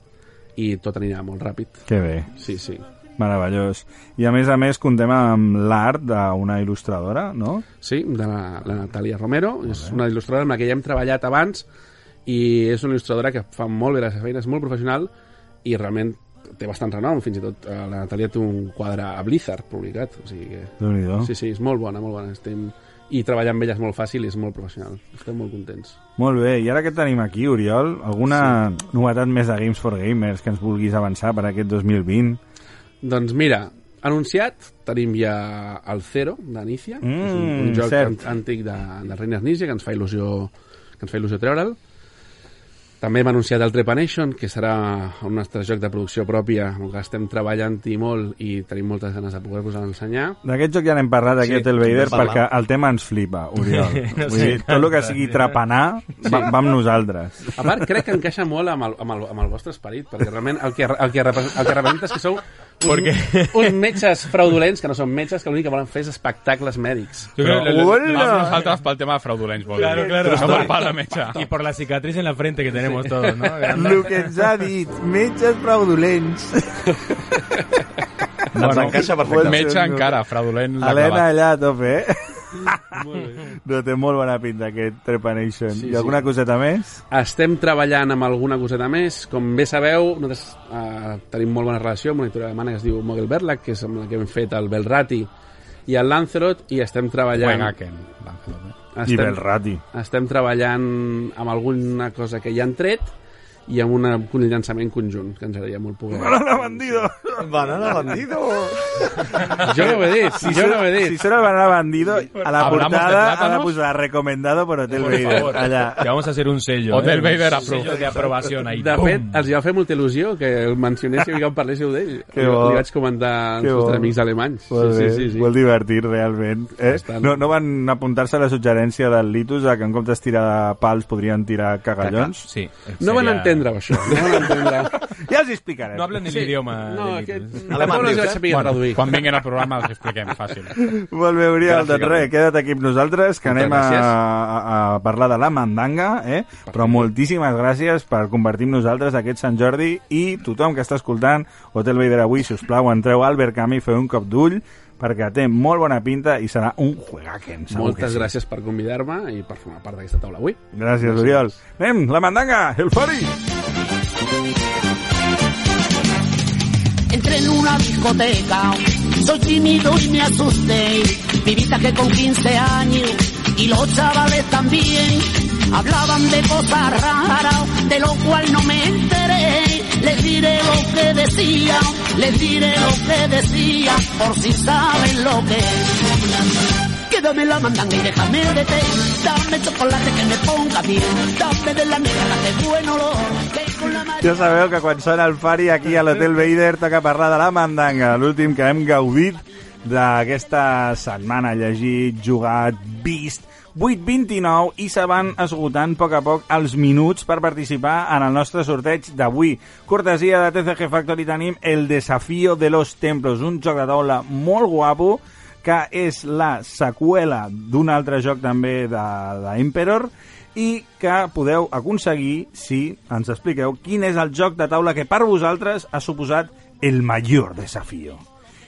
[SPEAKER 4] i tot anirà molt ràpid.
[SPEAKER 1] Que bé,
[SPEAKER 4] Sí, sí.
[SPEAKER 1] meravellós. I a més a més contem amb l'art d'una il·lustradora, no?
[SPEAKER 4] Sí, de la, la Natàlia Romero. És una il·lustradora amb la que ja hem treballat abans i és una il·lustradora que fa molt bé la seva feina, és molt professional i realment té bastant renom, fins i tot eh, la Natàlia té un quadre a Blizzard publicat, o sigui que...
[SPEAKER 1] déu nhi
[SPEAKER 4] Sí, sí, és molt bona, molt bona. Estem... I treballar amb ella és molt fàcil i és molt professional. Estem molt contents.
[SPEAKER 1] Molt bé, i ara que tenim aquí, Oriol, alguna sí. novetat més de Games for Gamers que ens vulguis avançar per aquest 2020?
[SPEAKER 4] Doncs mira, anunciat tenim ja el Zero d'Anicia,
[SPEAKER 1] Mm,
[SPEAKER 4] és un, un joc
[SPEAKER 1] cert.
[SPEAKER 4] an antic de, de Reines Ninja que ens fa il·lusió que ens fa il·lusió treure'l. També hem anunciat el Trepanation, que serà un nostre joc de producció pròpia, en què estem treballant i molt i tenim moltes ganes de poder-vos ensenyar.
[SPEAKER 1] D'aquest joc ja n'hem parlat aquí
[SPEAKER 2] Sí,
[SPEAKER 1] a Hotel Vader
[SPEAKER 2] n'hem parlat.
[SPEAKER 1] perquè el tema ens flipa, Oriol.
[SPEAKER 5] No
[SPEAKER 1] Vull dir, tot el que sigui trapanar va, va amb nosaltres.
[SPEAKER 4] A part, crec que encaixa molt amb el, amb el, amb el vostre esperit, perquè realment el que, el que, el que representa és que sou un, uns metges fraudulents, que no són metges, que l'únic que volen fer és espectacles mèdics.
[SPEAKER 1] Hola!
[SPEAKER 3] vamos nosaltres pel tema de fraudulents, vol
[SPEAKER 5] Claro,
[SPEAKER 3] dir.
[SPEAKER 5] claro.
[SPEAKER 3] No per part de metge.
[SPEAKER 5] Y por la cicatriz en la frente que tenemos todos, ¿no?
[SPEAKER 1] El que ens ha dit, metges fraudulents.
[SPEAKER 2] Ens encaixa perfectament.
[SPEAKER 3] Metge encara, fraudulent
[SPEAKER 1] Helena allà a tope, eh? No, té molt bona pinta aquest Trepanation.
[SPEAKER 4] Sí,
[SPEAKER 1] I alguna coseta més?
[SPEAKER 4] Estem treballant amb alguna coseta més. Com bé sabeu, nosaltres eh, tenim molt bona relació amb una editorial alemana que es diu Mogel Verlag, que és amb la que hem fet el Belrati i el Lancelot, i estem treballant...
[SPEAKER 3] Wengaken. Lancelot, eh?
[SPEAKER 1] I
[SPEAKER 4] Estem,
[SPEAKER 1] Belrati.
[SPEAKER 4] estem treballant amb alguna cosa que ja han tret i amb una, un llançament conjunt, que ens agradaria molt poder...
[SPEAKER 1] Banana bandido!
[SPEAKER 2] Banana bandido!
[SPEAKER 4] Jo no ho he dit, jo no ho he dit.
[SPEAKER 1] Si el banana bandido, a la
[SPEAKER 3] ¿Hablamos de
[SPEAKER 1] portada ha de posar recomendado por Hotel
[SPEAKER 5] Por
[SPEAKER 1] Vader.
[SPEAKER 5] favor,
[SPEAKER 1] Allà.
[SPEAKER 5] te vamos a hacer un sello.
[SPEAKER 3] Hotel
[SPEAKER 5] ¿eh?
[SPEAKER 3] Vader approved.
[SPEAKER 5] sello de aprobación ahí.
[SPEAKER 4] De fet, els va fer molta il·lusió que el mencionéssiu i que em parléssiu d'ell.
[SPEAKER 1] Que
[SPEAKER 4] Li,
[SPEAKER 1] bo.
[SPEAKER 4] li vaig comentar als
[SPEAKER 1] Que bo.
[SPEAKER 4] nostres amics alemanys. Sí, sí, sí, sí.
[SPEAKER 1] molt divertit, realment. Eh? No, no van apuntar-se a la suggerència del Litus a que en comptes de tirar pals podrien tirar cagallons?
[SPEAKER 5] Sí.
[SPEAKER 4] No van
[SPEAKER 5] sería-
[SPEAKER 4] entendre això. No entendre.
[SPEAKER 1] Ja els explicarem.
[SPEAKER 5] No hablan el idioma.
[SPEAKER 4] No. Tampoc no els vaig saber
[SPEAKER 3] Bueno,
[SPEAKER 4] traduir.
[SPEAKER 3] quan vinguin al programa els expliquem, fàcil.
[SPEAKER 1] Molt bé, Oriol, doncs res, queda't aquí amb nosaltres, que
[SPEAKER 4] Moltes
[SPEAKER 1] anem a,
[SPEAKER 4] gràcies.
[SPEAKER 1] a, a parlar de la mandanga, eh? però moltíssimes gràcies per compartir amb nosaltres aquest Sant Jordi i tothom que està escoltant Hotel Vader avui, si us plau, entreu al Berkami, feu un cop d'ull, perquè té molt bona pinta i serà un juegaken, segur
[SPEAKER 4] Moltes
[SPEAKER 1] sí.
[SPEAKER 4] gràcies per convidar-me i per formar part d'aquesta taula avui.
[SPEAKER 1] Gràcies, Oriol. Anem, la mandanga, el fori!
[SPEAKER 6] entré en una discoteca. Soy tímido y me asusté. Vivita que con 15 años y los chavales también hablaban de cosas raras, de lo cual no me enteré. Les diré lo que decía, les diré lo que decía, por si saben lo que es. Quédame la mandanga y déjame de té. Dame chocolate que me ponga bien. Dame de la negra que buen olor.
[SPEAKER 1] Ja sabeu que quan sona el Fari aquí a l'Hotel Vader toca parlar de la mandanga, l'últim que hem gaudit d'aquesta setmana, llegit, jugat, vist, 8.29 i se van esgotant a poc a poc els minuts per participar en el nostre sorteig d'avui. Cortesia de TCG Factory tenim el Desafío de los Templos, un joc de taula molt guapo que és la seqüela d'un altre joc també de, de Emperor i que podeu aconseguir si ens expliqueu quin és el joc de taula que per vosaltres ha suposat el mayor desafío.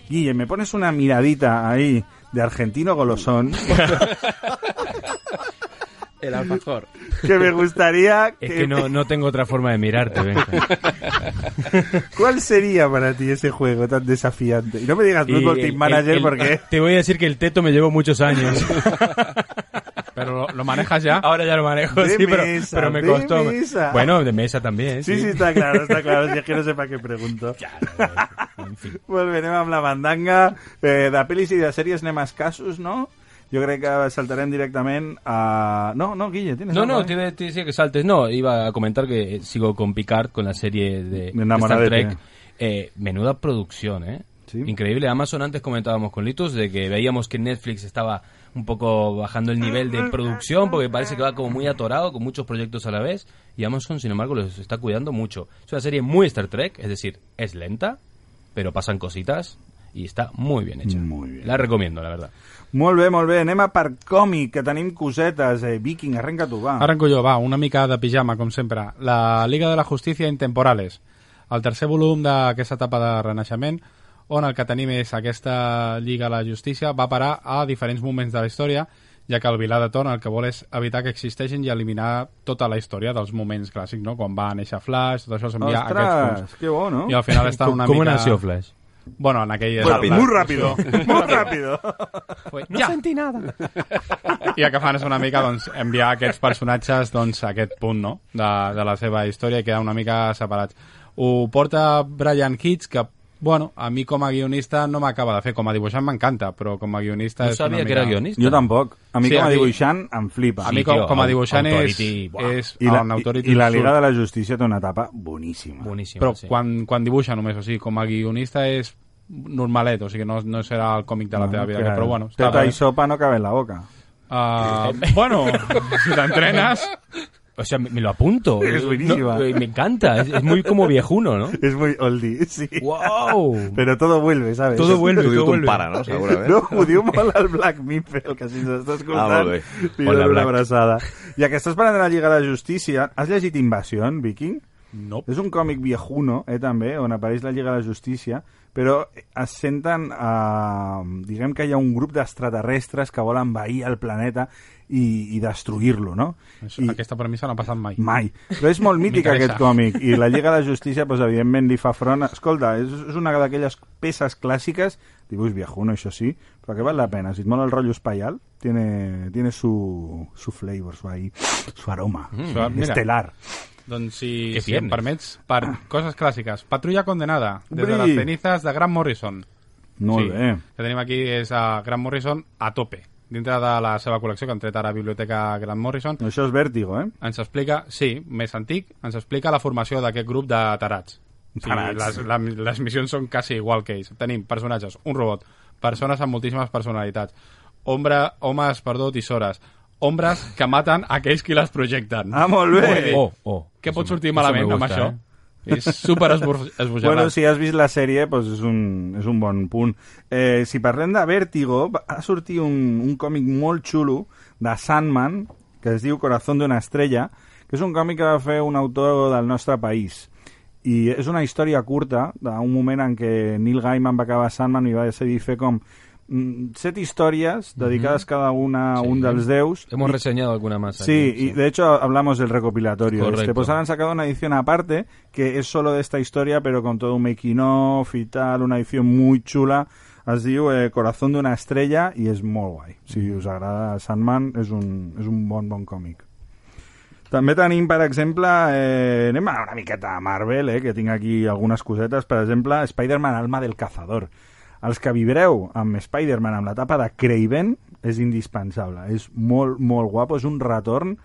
[SPEAKER 1] Guille, me pones una miradita ahí de argentino golosón
[SPEAKER 4] El alfajor.
[SPEAKER 1] que me gustaría
[SPEAKER 5] Es que no, no tengo otra forma de mirarte, Benja.
[SPEAKER 1] ¿Cuál sería para ti ese juego tan desafiante? Y no me digas Football
[SPEAKER 5] el-
[SPEAKER 1] Team Manager
[SPEAKER 5] el- el-
[SPEAKER 1] porque...
[SPEAKER 5] Te voy a decir que el teto me llevó muchos años.
[SPEAKER 3] Pero lo, lo manejas ya.
[SPEAKER 5] Ahora ya lo manejo,
[SPEAKER 1] De
[SPEAKER 5] sí, pero,
[SPEAKER 1] mesa,
[SPEAKER 5] pero me
[SPEAKER 1] de
[SPEAKER 5] costó.
[SPEAKER 1] mesa.
[SPEAKER 5] Bueno, de mesa también,
[SPEAKER 1] Sí, sí, está claro, está claro. Si es que no sé para qué pregunto.
[SPEAKER 5] En fin.
[SPEAKER 1] Pues venem amb la mandanga. Eh, de pel·lis i de sèries anem a escassos, no? Jo crec que saltarem directament a... No, no, Guille, tienes
[SPEAKER 5] No,
[SPEAKER 1] algo,
[SPEAKER 5] no,
[SPEAKER 1] eh?
[SPEAKER 5] te, te decía que saltes. No, iba a comentar que sigo con Picard, con la serie de,
[SPEAKER 1] Me
[SPEAKER 5] de Star
[SPEAKER 1] de
[SPEAKER 5] Trek. Eh, menuda producción, ¿eh?
[SPEAKER 1] Sí.
[SPEAKER 5] Increíble. Amazon antes comentábamos con Litus de que veíamos que Netflix estaba un poco bajando el nivel de producción porque parece que va como muy atorado con muchos proyectos a la vez y Amazon sin embargo los está cuidando mucho. Es una serie muy Star Trek, es decir, es lenta, pero pasan cositas y está muy bien hecha.
[SPEAKER 1] Muy bien.
[SPEAKER 5] La recomiendo, la verdad.
[SPEAKER 1] Molt bé, molt bé. Anem a per còmic, que tenim cosetes. Eh, Viking, arrenca tu, va.
[SPEAKER 3] Arrenco jo, va, una mica de pijama, com sempre. La Liga de la Justícia Intemporales. El tercer volum d'aquesta etapa de renaixement, on el que tenim és aquesta Lliga de la Justícia, va parar a diferents moments de la història, ja que el Vilà de Ton el que vol és evitar que existeixin i eliminar tota la història dels moments clàssics, no? Quan va néixer Flash, tot això s'envia a aquests punts.
[SPEAKER 1] que bo, no?
[SPEAKER 3] I al final està una
[SPEAKER 5] ¿Cómo
[SPEAKER 3] mica...
[SPEAKER 5] nació Flash?
[SPEAKER 3] Bueno, en aquell...
[SPEAKER 1] Rápido. Muy rápido, muy rápido.
[SPEAKER 3] No ja. senti nada. I el que fan és una mica doncs, enviar aquests personatges doncs, a aquest punt no? de, de la seva història i quedar una mica separats. Ho porta Brian Hitch, que bueno, a mi com a guionista no m'acaba de fer. Com a dibuixant m'encanta, però com a guionista...
[SPEAKER 5] No
[SPEAKER 3] és una
[SPEAKER 5] sabía que
[SPEAKER 3] mica...
[SPEAKER 5] era guionista.
[SPEAKER 1] Jo tampoc. A mi
[SPEAKER 3] Sí,
[SPEAKER 1] com
[SPEAKER 3] a mi-
[SPEAKER 1] dibuixant em flipa.
[SPEAKER 3] A mi
[SPEAKER 5] Sí,
[SPEAKER 3] com, com a dibuixant és,
[SPEAKER 5] Authority, buah.
[SPEAKER 3] és
[SPEAKER 1] I la, i, I la. Liga de la Justícia té una etapa boníssima.
[SPEAKER 5] Buenísimo.
[SPEAKER 3] Però
[SPEAKER 5] sí.
[SPEAKER 3] quan, quan dibuixa només, o sigui, com a guionista és normalet, o sigui, no, no serà el còmic de la teva vida,
[SPEAKER 1] que
[SPEAKER 3] però bueno,
[SPEAKER 1] Teta i sopa no cabe en la boca.
[SPEAKER 3] Uh, bueno, si t'entrenes...
[SPEAKER 5] O sea, me, me lo apunto.
[SPEAKER 1] Es buenísima.
[SPEAKER 5] No, eh, me encanta. Es, es muy como viejuno, ¿no?
[SPEAKER 1] Es muy oldie, sí.
[SPEAKER 5] ¡Wow!
[SPEAKER 1] Pero todo vuelve, ¿sabes?
[SPEAKER 5] Todo vuelve, todo vuelve.
[SPEAKER 2] pare, no? Segurament.
[SPEAKER 1] No, diu molt el Black Miffel, que si ens està escoltant,
[SPEAKER 2] Ah,
[SPEAKER 5] Hola,
[SPEAKER 1] una abraçada. Ja que estàs parlant de la Lliga de la Justícia, has llegit Invasion, Viking?
[SPEAKER 3] No.
[SPEAKER 1] És un còmic viejuno, eh, també, on apareix la Lliga de la Justícia, però es senten, eh, diguem que hi ha un grup d'extraterrestres que volen envair el planeta i, i destruir-lo, no?
[SPEAKER 3] Això,
[SPEAKER 1] I,
[SPEAKER 3] Aquesta premissa no ha passat mai.
[SPEAKER 1] Mai. Però és molt mític aquest còmic i la Lliga de la Justícia, doncs, evidentment, li fa front. Escolta, és, és una d'aquelles peces clàssiques, dibuix viejuno, això sí, però que val la pena. Si et mola el rotllo espaial, tiene, tiene su, su flavor, su, ahí, su aroma.
[SPEAKER 3] Mira.
[SPEAKER 1] Estelar.
[SPEAKER 3] Doncs si, si em permets, per coses clàssiques. Patrulla condenada, des de les cenizas de Grant Morrison.
[SPEAKER 1] Molt
[SPEAKER 3] sí,
[SPEAKER 1] bé.
[SPEAKER 3] que tenim aquí és a Grant Morrison a tope. Dintre de la seva col·lecció, que han tret ara a Biblioteca Grant Morrison,
[SPEAKER 1] Això és vèrtigo, eh?
[SPEAKER 3] ens explica, sí, més antic, ens explica la formació d'aquest grup de tarats. O sigui,
[SPEAKER 1] Tarats.
[SPEAKER 3] les, la, les missions són quasi igual que ells. Tenim personatges, un robot, persones amb moltíssimes personalitats, ombra, homes, perdó, tisores, ombres que maten aquells qui les projecten.
[SPEAKER 1] Ah, molt bé.
[SPEAKER 5] Oh, oh.
[SPEAKER 3] Què pot sortir malament
[SPEAKER 5] me
[SPEAKER 3] amb això?
[SPEAKER 5] eh?
[SPEAKER 3] És super esbojarrat.
[SPEAKER 1] Bueno, si has vist la sèrie, doncs és un, és un bon punt. Eh, si parlem de Vértigo, ha sortit un, un còmic molt xulo de Sandman, que es diu Corazón d'una estrella, que és un còmic que va fer un autor del nostre país. I és una història curta d'un moment en què Neil Gaiman va acabar Sandman i va decidir fer com mm, set històries dedicades cada una a un dels déus.
[SPEAKER 5] Hemos reseñado alguna más.
[SPEAKER 1] Sí,
[SPEAKER 5] aquí,
[SPEAKER 1] y de hecho hablamos del recopilatorio.
[SPEAKER 5] Correcto.
[SPEAKER 1] Este, pues ahora han sacado una edición aparte que es solo de esta historia, pero con todo un making of y tal, una edición muy chula. Es diu eh, Corazón d'una estrella i és molt guai. Si us agrada Sandman, és un, és un bon, bon còmic. També tenim, per exemple, eh, anem a una miqueta a Marvel, eh, que tinc aquí algunes cosetes. Per exemple, Spider-Man Alma del Cazador. Els que vibreu amb Spider-Man amb l'etapa de Craven és indispensable. És molt, molt guapo, és un retorn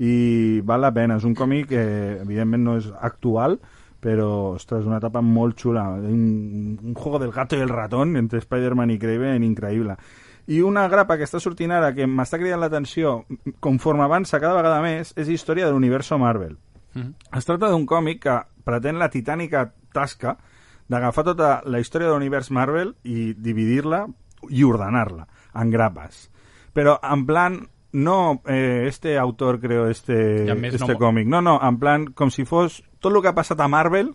[SPEAKER 1] i val la pena. És un còmic que, evidentment, no és actual, però, ostres, una etapa molt xula. Un, un juego del gato i el ratón entre Spider-Man i Craven, increïble. I una grapa que està sortint ara, que m'està cridant l'atenció, conforme avança cada vegada més, és història de l'universo Marvel. Es tracta d'un còmic que pretén la titànica tasca d'agafar tota la història de l'univers Marvel i dividir-la i ordenar-la en grapes. Però en plan no eh, este autor creo este, este
[SPEAKER 3] no-
[SPEAKER 1] còmic, no, no, en plan com si fos tot el que ha passat a Marvel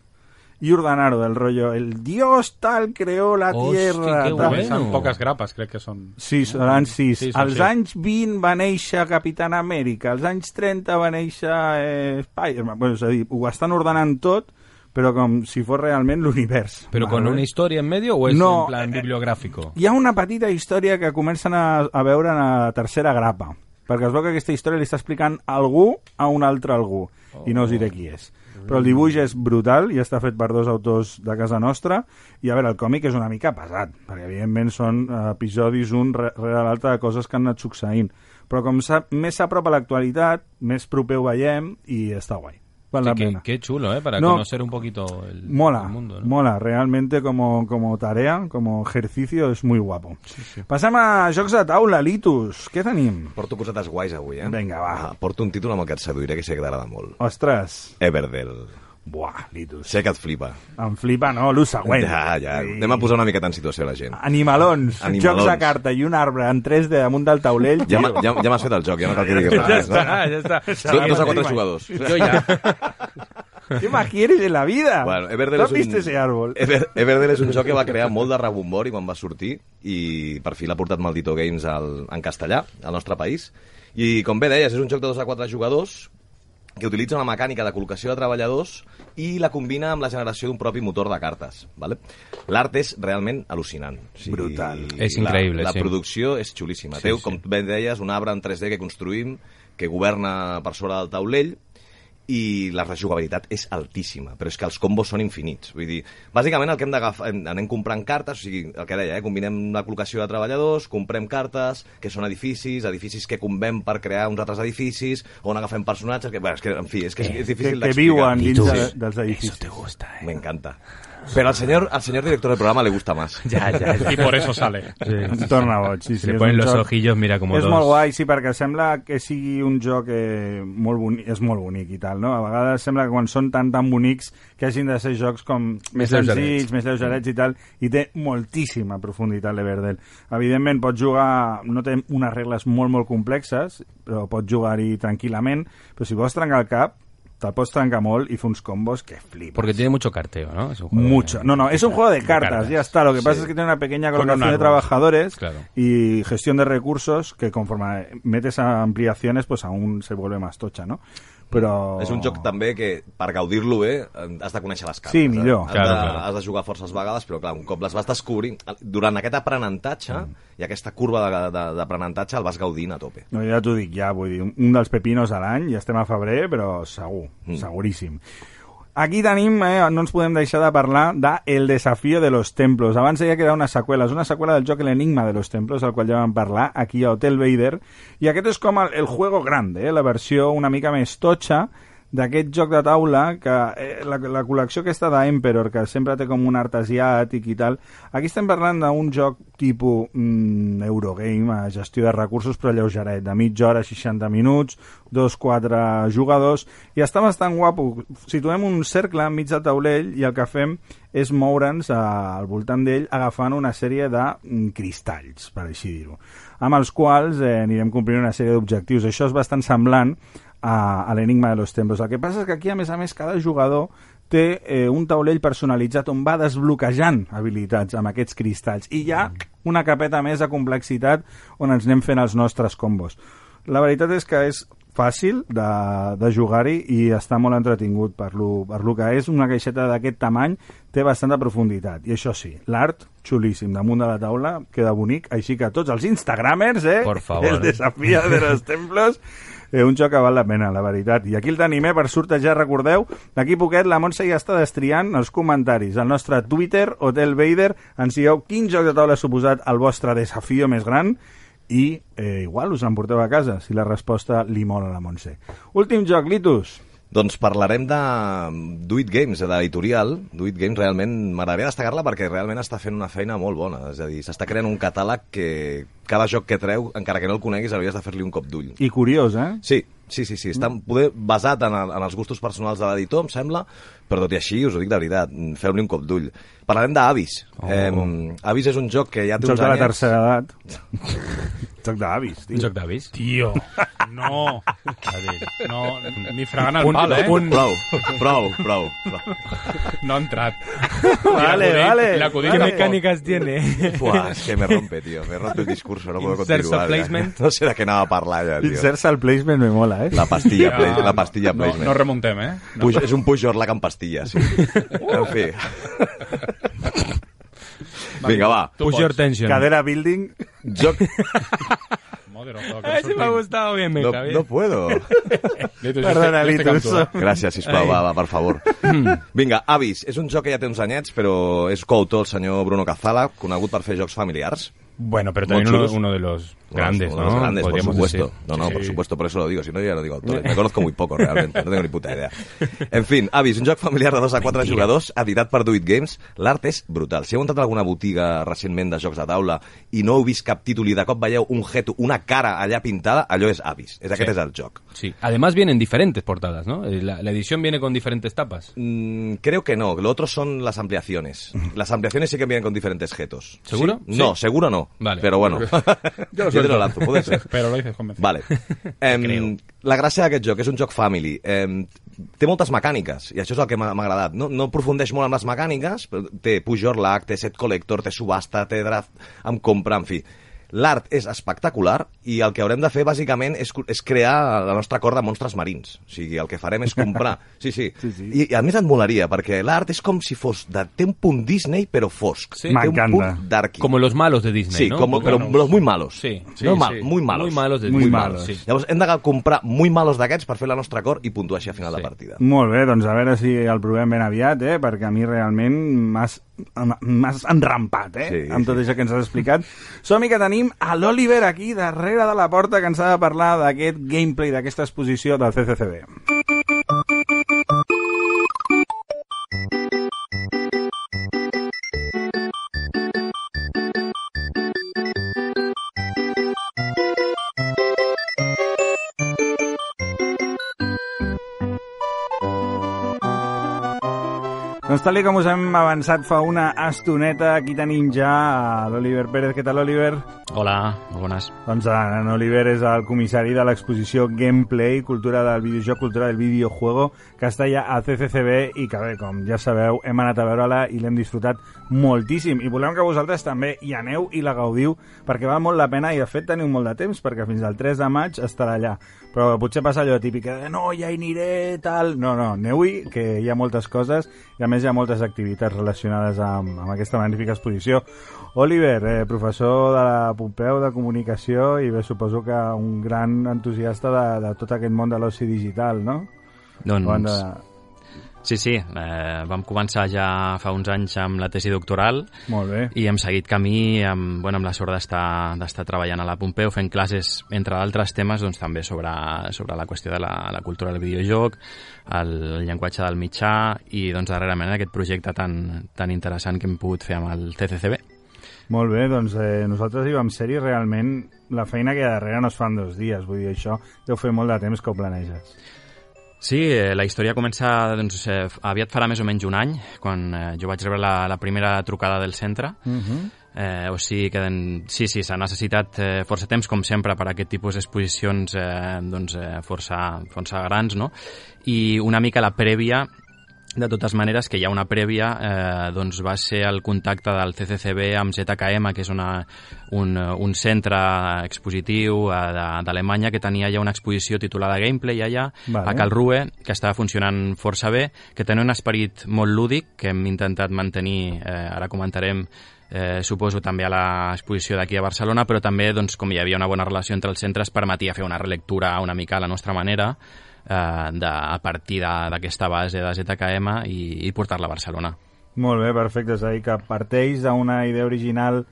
[SPEAKER 1] i ordenar-ho del rollo el dios tal creó la
[SPEAKER 5] Hosti,
[SPEAKER 1] tierra
[SPEAKER 5] que
[SPEAKER 1] tal.
[SPEAKER 5] bueno.
[SPEAKER 3] Són poques grapes, crec que són.
[SPEAKER 1] Sí, seran sis.
[SPEAKER 3] Sí,
[SPEAKER 1] Sí,
[SPEAKER 3] són
[SPEAKER 1] als
[SPEAKER 3] sis.
[SPEAKER 1] anys 20 va néixer Capitán Amèrica, als anys 30 va néixer eh, Spider-Man. Bueno, és a dir, ho estan ordenant tot, però com si fos realment l'univers.
[SPEAKER 5] ¿Pero con
[SPEAKER 1] Marvel.
[SPEAKER 5] una historia en medio o es
[SPEAKER 1] No,
[SPEAKER 5] en plan
[SPEAKER 1] eh,
[SPEAKER 5] bibliográfico?
[SPEAKER 1] Hi ha una petita història que comencen a, a veure en la tercera grapa, perquè es veu que aquesta història li està explicant algú a un altre algú, i no us diré qui és. Però el dibuix és brutal i està fet per dos autors de casa nostra, i a veure, el còmic és una mica pesat, perquè evidentment són eh, episodis un re- rere l'altre de coses que han anat succeint. Però com més s'apropa a l'actualitat, més proper ho veiem i està guai. Val
[SPEAKER 5] Sí,
[SPEAKER 1] la
[SPEAKER 5] qué,
[SPEAKER 1] pena.
[SPEAKER 5] qué chulo, ¿eh? Para
[SPEAKER 1] No.
[SPEAKER 5] conocer un poquito el,
[SPEAKER 1] Mola,
[SPEAKER 5] el mundo, ¿no?
[SPEAKER 1] mola, realmente como, como tarea, como ejercicio es muy guapo. Passem a jocs de taula, Litus. Què tenim?
[SPEAKER 2] Porto cosetes guais avui, eh?
[SPEAKER 1] Vinga, va.
[SPEAKER 2] Ah, porto un títol amb el que et seduiré, que sé que t'agrada molt.
[SPEAKER 1] Ostres,
[SPEAKER 2] Everdell.
[SPEAKER 1] Buah, Litus.
[SPEAKER 2] Sé que et flipa.
[SPEAKER 1] Em flipa, no? Lo següent.
[SPEAKER 2] Ja, ja.
[SPEAKER 1] Sí.
[SPEAKER 2] Anem a posar una miqueta en situació a la gent.
[SPEAKER 1] Animalons,
[SPEAKER 2] Animalons.
[SPEAKER 1] jocs de carta i un arbre en 3D damunt del taulell.
[SPEAKER 2] Ja ja, ja m'has fet el joc, ja no cal que diguis res.
[SPEAKER 1] Ja
[SPEAKER 2] no?
[SPEAKER 1] està, ja està.
[SPEAKER 2] Do- Dos a quatre jugadors.
[SPEAKER 4] Jo ja.
[SPEAKER 1] ¿Qué más quieres en la vida?
[SPEAKER 2] Bueno, Everdell
[SPEAKER 1] ¿No
[SPEAKER 2] és
[SPEAKER 1] has vist
[SPEAKER 2] un...
[SPEAKER 1] ese árbol?
[SPEAKER 2] Ever, Everdell és un joc que va crear molt de rebombori quan va sortir i per fi l'ha portat Maldito Games al, en castellà, al nostre país. I com bé deies, és un joc de dos a quatre jugadors que utilitza una mecànica de col·locació de treballadors i la combina amb la generació d'un propi motor de cartes. Vale? L'art és realment al·lucinant. O
[SPEAKER 1] Brutal.
[SPEAKER 5] És increïble,
[SPEAKER 2] La, la
[SPEAKER 5] sí.
[SPEAKER 2] producció és xulíssima. Sí, Teu, com bé deies, un arbre en 3D que construïm, que governa per sobre del taulell, i la rejugabilitat és altíssima, però és que els combos són infinits. Vull dir, bàsicament el que hem d'agafar, anem comprant cartes, o sigui, el que deia, eh, combinem la col·locació de treballadors, comprem cartes, que són edificis, edificis que convem per crear uns altres edificis, on agafem personatges, que, bueno, és que, en fi, és que és, és
[SPEAKER 1] Que,
[SPEAKER 2] difícil
[SPEAKER 1] que
[SPEAKER 2] d'explicar.
[SPEAKER 1] viuen dins de, dels edificis.
[SPEAKER 2] Me encanta. Pero al señor, al señor director del programa le gusta más.
[SPEAKER 5] Ya, ya, ya.
[SPEAKER 3] I por eso sale.
[SPEAKER 1] Em torna boig. Sí, sí,
[SPEAKER 5] Se le
[SPEAKER 1] és
[SPEAKER 5] ponen
[SPEAKER 1] un
[SPEAKER 5] los
[SPEAKER 1] joc-
[SPEAKER 5] ojillos, mira, como
[SPEAKER 1] és
[SPEAKER 5] dos.
[SPEAKER 1] molt guai, sí, perquè sembla que sigui un joc eh, molt bonic, és molt bonic i tal, no? A vegades sembla que quan són tan tan bonics que hagin de ser jocs com més,
[SPEAKER 4] Més
[SPEAKER 1] senzills,
[SPEAKER 4] lleugerets.
[SPEAKER 1] més lleugerets i tal, i té moltíssima profunditat l'Everdell. Evidentment pots jugar, no té unes regles molt molt complexes, però pots jugar-hi tranquil·lament, però si vols trencar el cap, molt i fer uns combos que flipes.
[SPEAKER 5] Porque tiene mucho carteo, ¿no? Es un juego de-
[SPEAKER 1] Mucho. No, no, es un juego de cartas,
[SPEAKER 5] cartas.
[SPEAKER 1] ya está. Lo que pasa es que tiene una pequeña colocación de trabajadores
[SPEAKER 5] Claro.
[SPEAKER 1] y gestión de recursos que conforme metes a ampliaciones, pues aún se vuelve más tocha, ¿no? Però...
[SPEAKER 2] És un joc també que, per gaudir-lo bé, eh, has de conèixer les cartes.
[SPEAKER 1] Sí, millor.
[SPEAKER 2] Eh? Has,
[SPEAKER 5] Claro,
[SPEAKER 2] de,
[SPEAKER 5] claro.
[SPEAKER 2] has de jugar forces vegades, però clar, un cop les vas descobrint, durant aquest aprenentatge
[SPEAKER 1] Mm.
[SPEAKER 2] i aquesta curva d'aprenentatge el vas gaudint a tope.
[SPEAKER 1] No, ja t'ho dic, ja, vull dir, un- un dels pepinos a l'any, ja estem a febrer, però segur,
[SPEAKER 2] Mm.
[SPEAKER 1] seguríssim. Aquí tenim, eh, no ens podem deixar de parlar de El desafío de los templos. Abans deia que una seqüela, és una seqüela del joc L'enigma de los templos, al qual ja vam parlar aquí a Hotel Vader, i aquest és com el, el juego grande, eh, la versió una mica més totxa d'aquest joc de taula que eh, la, la col·lecció aquesta d'Emperor que sempre té com un art asiàtic i tal aquí estem parlant d'un joc tipus mm, Eurogame, a gestió de recursos però lleugeret, de mitja hora 60 minuts dos, quatre jugadors i està bastant guapo situem un cercle enmig del taulell i el que fem és moure'ns al voltant d'ell agafant una sèrie de mm, cristalls, per així dir-ho amb els quals eh, anirem complint una sèrie d'objectius. Això és bastant semblant a, a l'enigma de los templos. El que passa és que aquí, a més a més, cada jugador té eh, un taulell personalitzat on va desbloquejant habilitats amb aquests cristalls. I hi ha una capeta més de complexitat on ens anem fent els nostres combos. La veritat és que és fàcil de, de jugar-hi i està molt entretingut per lo, per lo que és una caixeta d'aquest tamany té bastanta profunditat i això sí, l'art xulíssim damunt de la taula, queda bonic així que tots els instagramers, eh,
[SPEAKER 5] Por favor.
[SPEAKER 1] el desafío de los templos eh, un joc que val la pena, la veritat. I aquí el tenim, eh, per sortejar, recordeu, d'aquí poquet la Montse ja està destriant els comentaris. Al nostre Twitter, Hotel Vader, ens digueu quin joc de taula ha suposat el vostre desafío més gran i eh, igual us l'emporteu a casa si la resposta li mola a la Montse. Últim joc, Litus.
[SPEAKER 2] Doncs parlarem de Do It Games, de l'editorial. Do It Games realment m'agradaria destacar-la perquè realment està fent una feina molt bona. És a dir, s'està creant un catàleg que cada joc que treu, encara que no el coneguis, hauries de fer-li un cop d'ull.
[SPEAKER 1] I curiós, eh?
[SPEAKER 2] Sí, sí, sí, sí. Està poder basat en, en els gustos personals de l'editor, em sembla, però tot i així, us ho dic de veritat, feu-li un cop d'ull. Parlarem d'Avis.
[SPEAKER 5] Oh.
[SPEAKER 2] Eh, Avis és un joc que ja té
[SPEAKER 1] Joc
[SPEAKER 2] uns
[SPEAKER 1] de la tercera edat. joc d'avis,
[SPEAKER 5] Un
[SPEAKER 1] tio.
[SPEAKER 5] joc d'avis.
[SPEAKER 3] Tio, no. A dir, no, ni fregant el
[SPEAKER 5] Un-
[SPEAKER 3] pal, eh?
[SPEAKER 5] un-
[SPEAKER 2] Prou, prou, prou, prou.
[SPEAKER 3] No ha entrat.
[SPEAKER 1] Vale, vale.
[SPEAKER 3] l'acudit
[SPEAKER 5] ¿Qué mecánicas tiene?
[SPEAKER 2] Buah, és que me rompe, tio. Me rompe el discurso, no puedo
[SPEAKER 5] Inserts
[SPEAKER 2] continuar. ja.
[SPEAKER 5] placement.
[SPEAKER 2] No sé de què anava a parlar ja, tio.
[SPEAKER 1] Inserts al placement me mola, eh?
[SPEAKER 2] La pastilla,
[SPEAKER 3] Ja,
[SPEAKER 2] play, la pastilla
[SPEAKER 3] no,
[SPEAKER 2] placement.
[SPEAKER 3] no remuntem, eh? No.
[SPEAKER 2] Puig, és un Pujol la pastilla, sí. En fi. Vinga, va.
[SPEAKER 3] Tu
[SPEAKER 5] Push your
[SPEAKER 3] pots.
[SPEAKER 5] tension.
[SPEAKER 1] Cadera building.
[SPEAKER 2] Joc...
[SPEAKER 5] Ese me ha gustado bien, me
[SPEAKER 2] No, no puedo.
[SPEAKER 1] Perdona, Litus.
[SPEAKER 2] Gràcies, sisplau, va, va, per favor. Vinga, Avis, és un joc que ja té uns anyets, però és coautor el senyor Bruno Cazala, conegut per fer jocs familiars.
[SPEAKER 5] Bueno, pero también uno, de los grandes,
[SPEAKER 2] Uno
[SPEAKER 5] ¿no?
[SPEAKER 2] de los grandes, por supuesto.
[SPEAKER 5] decir.
[SPEAKER 2] No, no, por supuesto, por eso lo digo. Si no, ya no digo autores. Me conozco muy poco, realmente. No tengo ni puta idea. En fin, Avis, un joc familiar de 2 a 4 jugadors, editat per Do It Games. L'art és brutal. Si heu entrat a alguna botiga recentment de jocs de taula i no heu vist cap títol i de cop veieu un geto, una cara allà pintada, allò és Avis. És, aquest
[SPEAKER 5] Sí.
[SPEAKER 2] és el joc.
[SPEAKER 5] Sí. Además vienen diferentes portadas, ¿no? Eh, La, la edición viene con diferentes tapas.
[SPEAKER 2] Mm, creo que no. Lo otro son las ampliaciones. Las ampliaciones sí que vienen con diferentes getos.
[SPEAKER 5] ¿Seguro?
[SPEAKER 2] ¿Sí? No, seguro no.
[SPEAKER 5] Vale.
[SPEAKER 2] Pero bueno,
[SPEAKER 3] Yo lo
[SPEAKER 2] yo te lo lanzo, puede ser.
[SPEAKER 3] Però lo dices convencido.
[SPEAKER 2] Vale. Em, la gràcia d'aquest joc és un joc family. Em, té moltes mecàniques, i això és el que m'ha agradat. No, no aprofundeix molt en les mecàniques, però té push or luck, té set collector, té subhasta, té draft amb compra, en fi. L'art és espectacular i el que haurem de fer, bàsicament, és, és crear la nostra cor de monstres marins. O sigui, el que farem és comprar... Sí, sí.
[SPEAKER 1] Sí, sí.
[SPEAKER 2] I, I a més et molaria, perquè l'art és com si fos... De, té un punt Disney, però fosc.
[SPEAKER 5] Sí.
[SPEAKER 2] Té un punt darky.
[SPEAKER 5] Como los malos de Disney,
[SPEAKER 2] Sí,
[SPEAKER 5] ¿no?
[SPEAKER 2] como, però los muy malos.
[SPEAKER 5] Sí,
[SPEAKER 3] sí,
[SPEAKER 2] no mal,
[SPEAKER 3] sí.
[SPEAKER 2] muy malos.
[SPEAKER 5] Muy malos de
[SPEAKER 1] Muy
[SPEAKER 5] Disney.
[SPEAKER 1] malos.
[SPEAKER 5] Sí.
[SPEAKER 2] Llavors hem de comprar muy malos d'aquests per fer la nostra cor i puntuar així a final
[SPEAKER 5] Sí.
[SPEAKER 2] de partida.
[SPEAKER 1] Molt bé, doncs a veure si el provem ben aviat, eh? perquè a mi realment m'has m'has enrampat eh?
[SPEAKER 2] Sí,
[SPEAKER 1] amb tot això que ens has explicat. Som-hi que tenim a l'Oliver aquí darrere de la porta que ens ha de parlar d'aquest gameplay, d'aquesta exposició del CCCB. Doncs tal com us hem avançat fa una estoneta, aquí tenim ja l'Oliver Pérez. Què tal, Oliver?
[SPEAKER 7] Hola, molt bones.
[SPEAKER 1] Doncs en Oliver és el comissari de l'exposició Gameplay, cultura del videojoc, cultura del videojuego, que està ja a CCCB i que bé, com ja sabeu, hem anat a veure-la i l'hem disfrutat moltíssim. I volem que vosaltres també hi aneu i la gaudiu, perquè val molt la pena i de fet teniu molt de temps, perquè fins al 3 de maig estarà allà. Però potser passa allò típic de no, ja hi aniré, tal... No, no, aneu-hi, que hi ha moltes coses i a més hi ha moltes activitats relacionades amb, amb aquesta magnífica exposició. Oliver, eh, professor de la Pompeu de Comunicació i bé, suposo que un gran entusiasta de, de tot aquest món de l'oci digital, no?
[SPEAKER 7] Doncs,
[SPEAKER 1] de...
[SPEAKER 7] sí, sí, eh, vam començar ja fa uns anys amb la tesi doctoral
[SPEAKER 1] Molt bé.
[SPEAKER 7] i hem seguit camí amb, bueno, amb la sort d'estar treballant a la Pompeu, fent classes, entre altres temes, doncs, també sobre, sobre la qüestió de la, la cultura del videojoc, el llenguatge del mitjà i doncs, darrerament aquest projecte tan, tan interessant que hem pogut fer amb el CCCB.
[SPEAKER 1] Molt bé, doncs eh, nosaltres hi vam ser-hi realment la feina que hi ha darrere no es fa en dos dies, vull dir, això deu fer molt de temps que ho planeges.
[SPEAKER 7] Sí, eh, la història comença, doncs, eh, aviat farà més o menys un any, quan eh, jo vaig rebre la, la primera trucada del centre,
[SPEAKER 1] Uh -huh.
[SPEAKER 7] Eh, o sigui que sí, sí, s'ha necessitat eh, força temps, com sempre, per a aquest tipus d'exposicions eh, doncs, eh, força, força grans, no? I una mica la prèvia de totes maneres, que hi ha una prèvia, eh, doncs va ser el contacte del CCCB amb ZKM, que és una, un, un centre expositiu eh, de- d'Alemanya que tenia ja una exposició titulada Gameplay allà,
[SPEAKER 1] Vale.
[SPEAKER 7] a Calrue, que estava funcionant força bé, que tenia un esperit molt lúdic, que hem intentat mantenir, eh, ara comentarem, eh, suposo també a l'exposició d'aquí a Barcelona, però també, doncs, com hi havia una bona relació entre els centres, permetia fer una relectura una mica a la nostra manera, eh, de, a partir d'aquesta base de ZKM i, i portar-la a Barcelona.
[SPEAKER 1] Molt bé, perfecte. És a dir, que parteix d'una idea original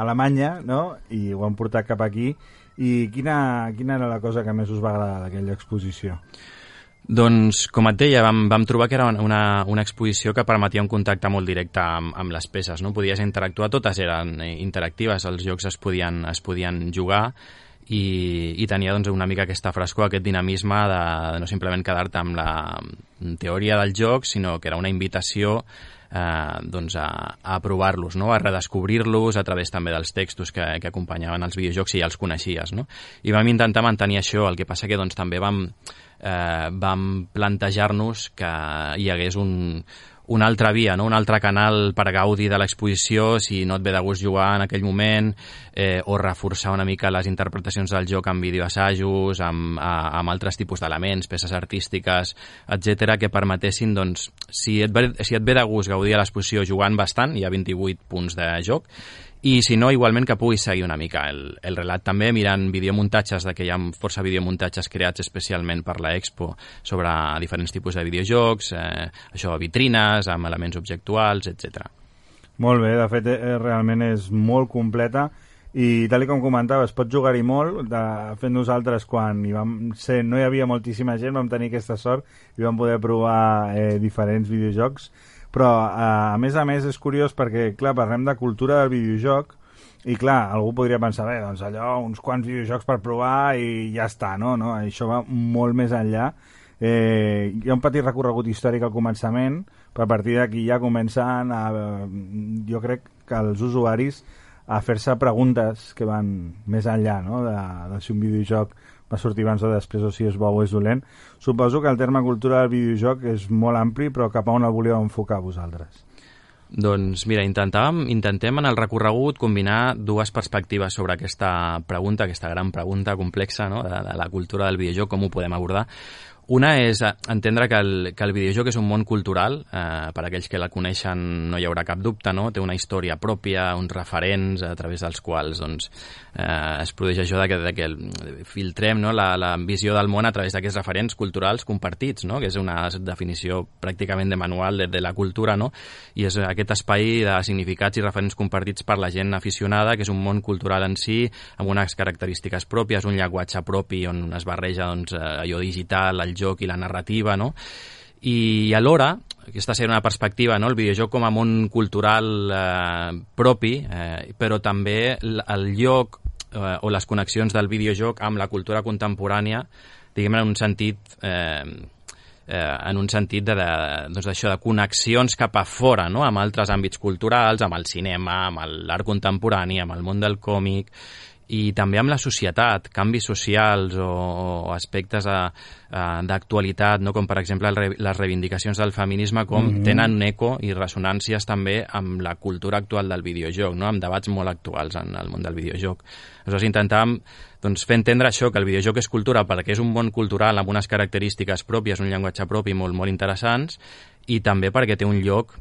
[SPEAKER 1] alemanya, no?, i ho han portat cap aquí. I quina, quina era la cosa que més us va agradar d'aquella exposició?
[SPEAKER 7] Doncs, com et deia, vam, vam trobar que era una, una exposició que permetia un contacte molt directe amb, amb les peces. No? Podies interactuar, totes eren interactives, els jocs es podien, es podien jugar i, i tenia doncs, una mica aquesta frescor, aquest dinamisme de, de no simplement quedar-te amb la teoria del joc, sinó que era una invitació eh, doncs a, a provar-los, no? a redescobrir-los a través també dels textos que, que acompanyaven els videojocs si ja els coneixies. No? I vam intentar mantenir això, el que passa que doncs, també vam, eh, vam plantejar-nos que hi hagués un, una altra via, no? un altre canal per gaudir de l'exposició si no et ve de gust jugar en aquell moment eh, o reforçar una mica les interpretacions del joc amb videoassajos, amb, a, amb altres tipus d'elements, peces artístiques, etc que permetessin, doncs, si et, ve, si et ve de gust gaudir a l'exposició jugant bastant, hi ha 28 punts de joc, i si no, igualment que puguis seguir una mica el, el relat. També mirant videomuntatges, de que hi ha força videomuntatges creats especialment per la Expo sobre diferents tipus de videojocs, eh, això, vitrines, amb elements objectuals, etc.
[SPEAKER 1] Molt bé, de fet, eh, realment és molt completa. I tal com comentava, es pot jugar-hi molt. De fet nosaltres quan hi vam ser, no hi havia moltíssima gent, vam tenir aquesta sort i vam poder provar eh, diferents videojocs però eh, a més a més és curiós perquè, clar, parlem de cultura del videojoc i clar, algú podria pensar, bé, doncs allò, uns quants videojocs per provar i ja està, no? no? Això va molt més enllà. Eh, hi ha un petit recorregut històric al començament, però a partir d'aquí ja comencen a, jo crec que els usuaris a fer-se preguntes que van més enllà no? de, de si un videojoc va sortir abans o després o si és bo o és dolent. Suposo que el terme cultura del videojoc és molt ampli, però cap a on el volíeu enfocar vosaltres?
[SPEAKER 7] Doncs mira, intentàvem, intentem en el recorregut combinar dues perspectives sobre aquesta pregunta, aquesta gran pregunta complexa no? de, de la cultura del videojoc, com ho podem abordar. Una és eh, entendre que el, que el videojoc és un món cultural, eh, per aquells que la coneixen no hi haurà cap dubte, no? té una història pròpia, uns referents a través dels quals doncs, eh, es produeix això de que, de que filtrem no? la, la visió del món a través d'aquests referents culturals compartits, no? que és una definició pràcticament de manual de, de la cultura, no? i és aquest espai de significats i referents compartits per la gent aficionada, que és un món cultural en si, amb unes característiques pròpies, un llenguatge propi on es barreja doncs, eh, allò digital, el joc i la narrativa, no? I alhora, aquesta seria una perspectiva, no? el videojoc com a món cultural eh, propi, eh, però també el lloc eh, o les connexions del videojoc amb la cultura contemporània, diguem en un sentit eh, eh, en un sentit de, de, doncs d'això, de connexions cap a fora, no? amb altres àmbits culturals, amb el cinema, amb l'art contemporani, amb el món del còmic, i també amb la societat, canvis socials o, o aspectes d'actualitat, no? com per exemple les reivindicacions del feminisme, com mm -hmm. tenen un eco i ressonàncies també amb la cultura actual del videojoc, no? amb debats molt actuals en el món del videojoc. Aleshores intentàvem doncs, fer entendre això, que el videojoc és cultura perquè és un món cultural amb unes característiques pròpies, un llenguatge propi molt, molt interessants, i també perquè té un lloc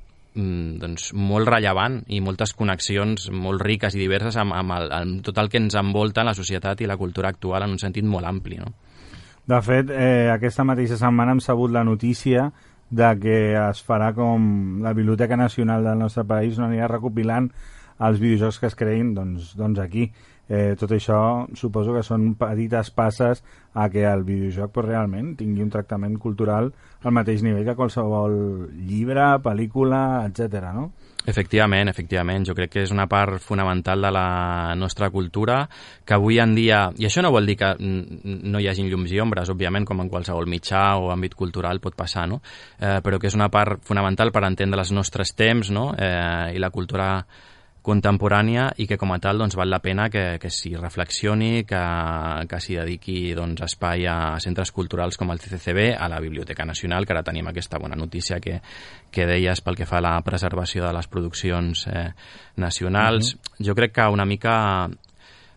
[SPEAKER 7] doncs, molt rellevant i moltes connexions molt riques i diverses amb, amb, el, amb tot el que ens envolta la societat i la cultura actual en un sentit molt ampli. No?
[SPEAKER 1] De fet, eh, aquesta mateixa setmana hem sabut la notícia de que es farà com la Biblioteca Nacional del nostre país no anirà recopilant els videojocs que es creïn doncs, doncs aquí. Eh, tot això suposo que són petites passes a que el videojoc pues, realment tingui un tractament cultural al mateix nivell que qualsevol llibre, pel·lícula, etc. no?
[SPEAKER 7] Efectivament, efectivament. Jo crec que és una part fonamental de la nostra cultura que avui en dia... I això no vol dir que no hi hagin llums i ombres, òbviament, com en qualsevol mitjà o àmbit cultural pot passar, no? Eh, però que és una part fonamental per entendre els nostres temps no? eh, i la cultura contemporània i que com a tal doncs, val la pena que, que s'hi reflexioni, que, que s'hi dediqui doncs, espai a centres culturals com el CCCB, a la Biblioteca Nacional, que ara tenim aquesta bona notícia que, que deies pel que fa a la preservació de les produccions eh, nacionals. Uh -huh. Jo crec que una mica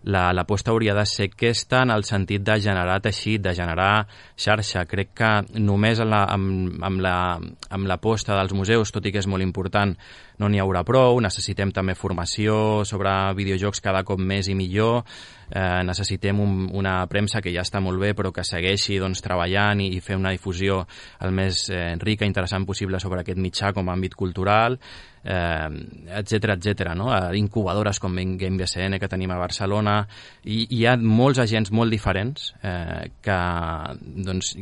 [SPEAKER 7] l'aposta la, hauria de ser aquesta en el sentit de generar teixit, de generar xarxa. Crec que només amb l'aposta la, amb, amb la, amb dels museus, tot i que és molt important, no n'hi haurà prou, necessitem també formació sobre videojocs cada cop més i millor, eh, necessitem un, una premsa que ja està molt bé però que segueixi doncs, treballant i, i fer una difusió el més eh, rica i interessant possible sobre aquest mitjà com a àmbit cultural, eh, etc etc. no? Eh, incubadores com Game BCN que tenim a Barcelona i hi ha molts agents molt diferents eh, que doncs,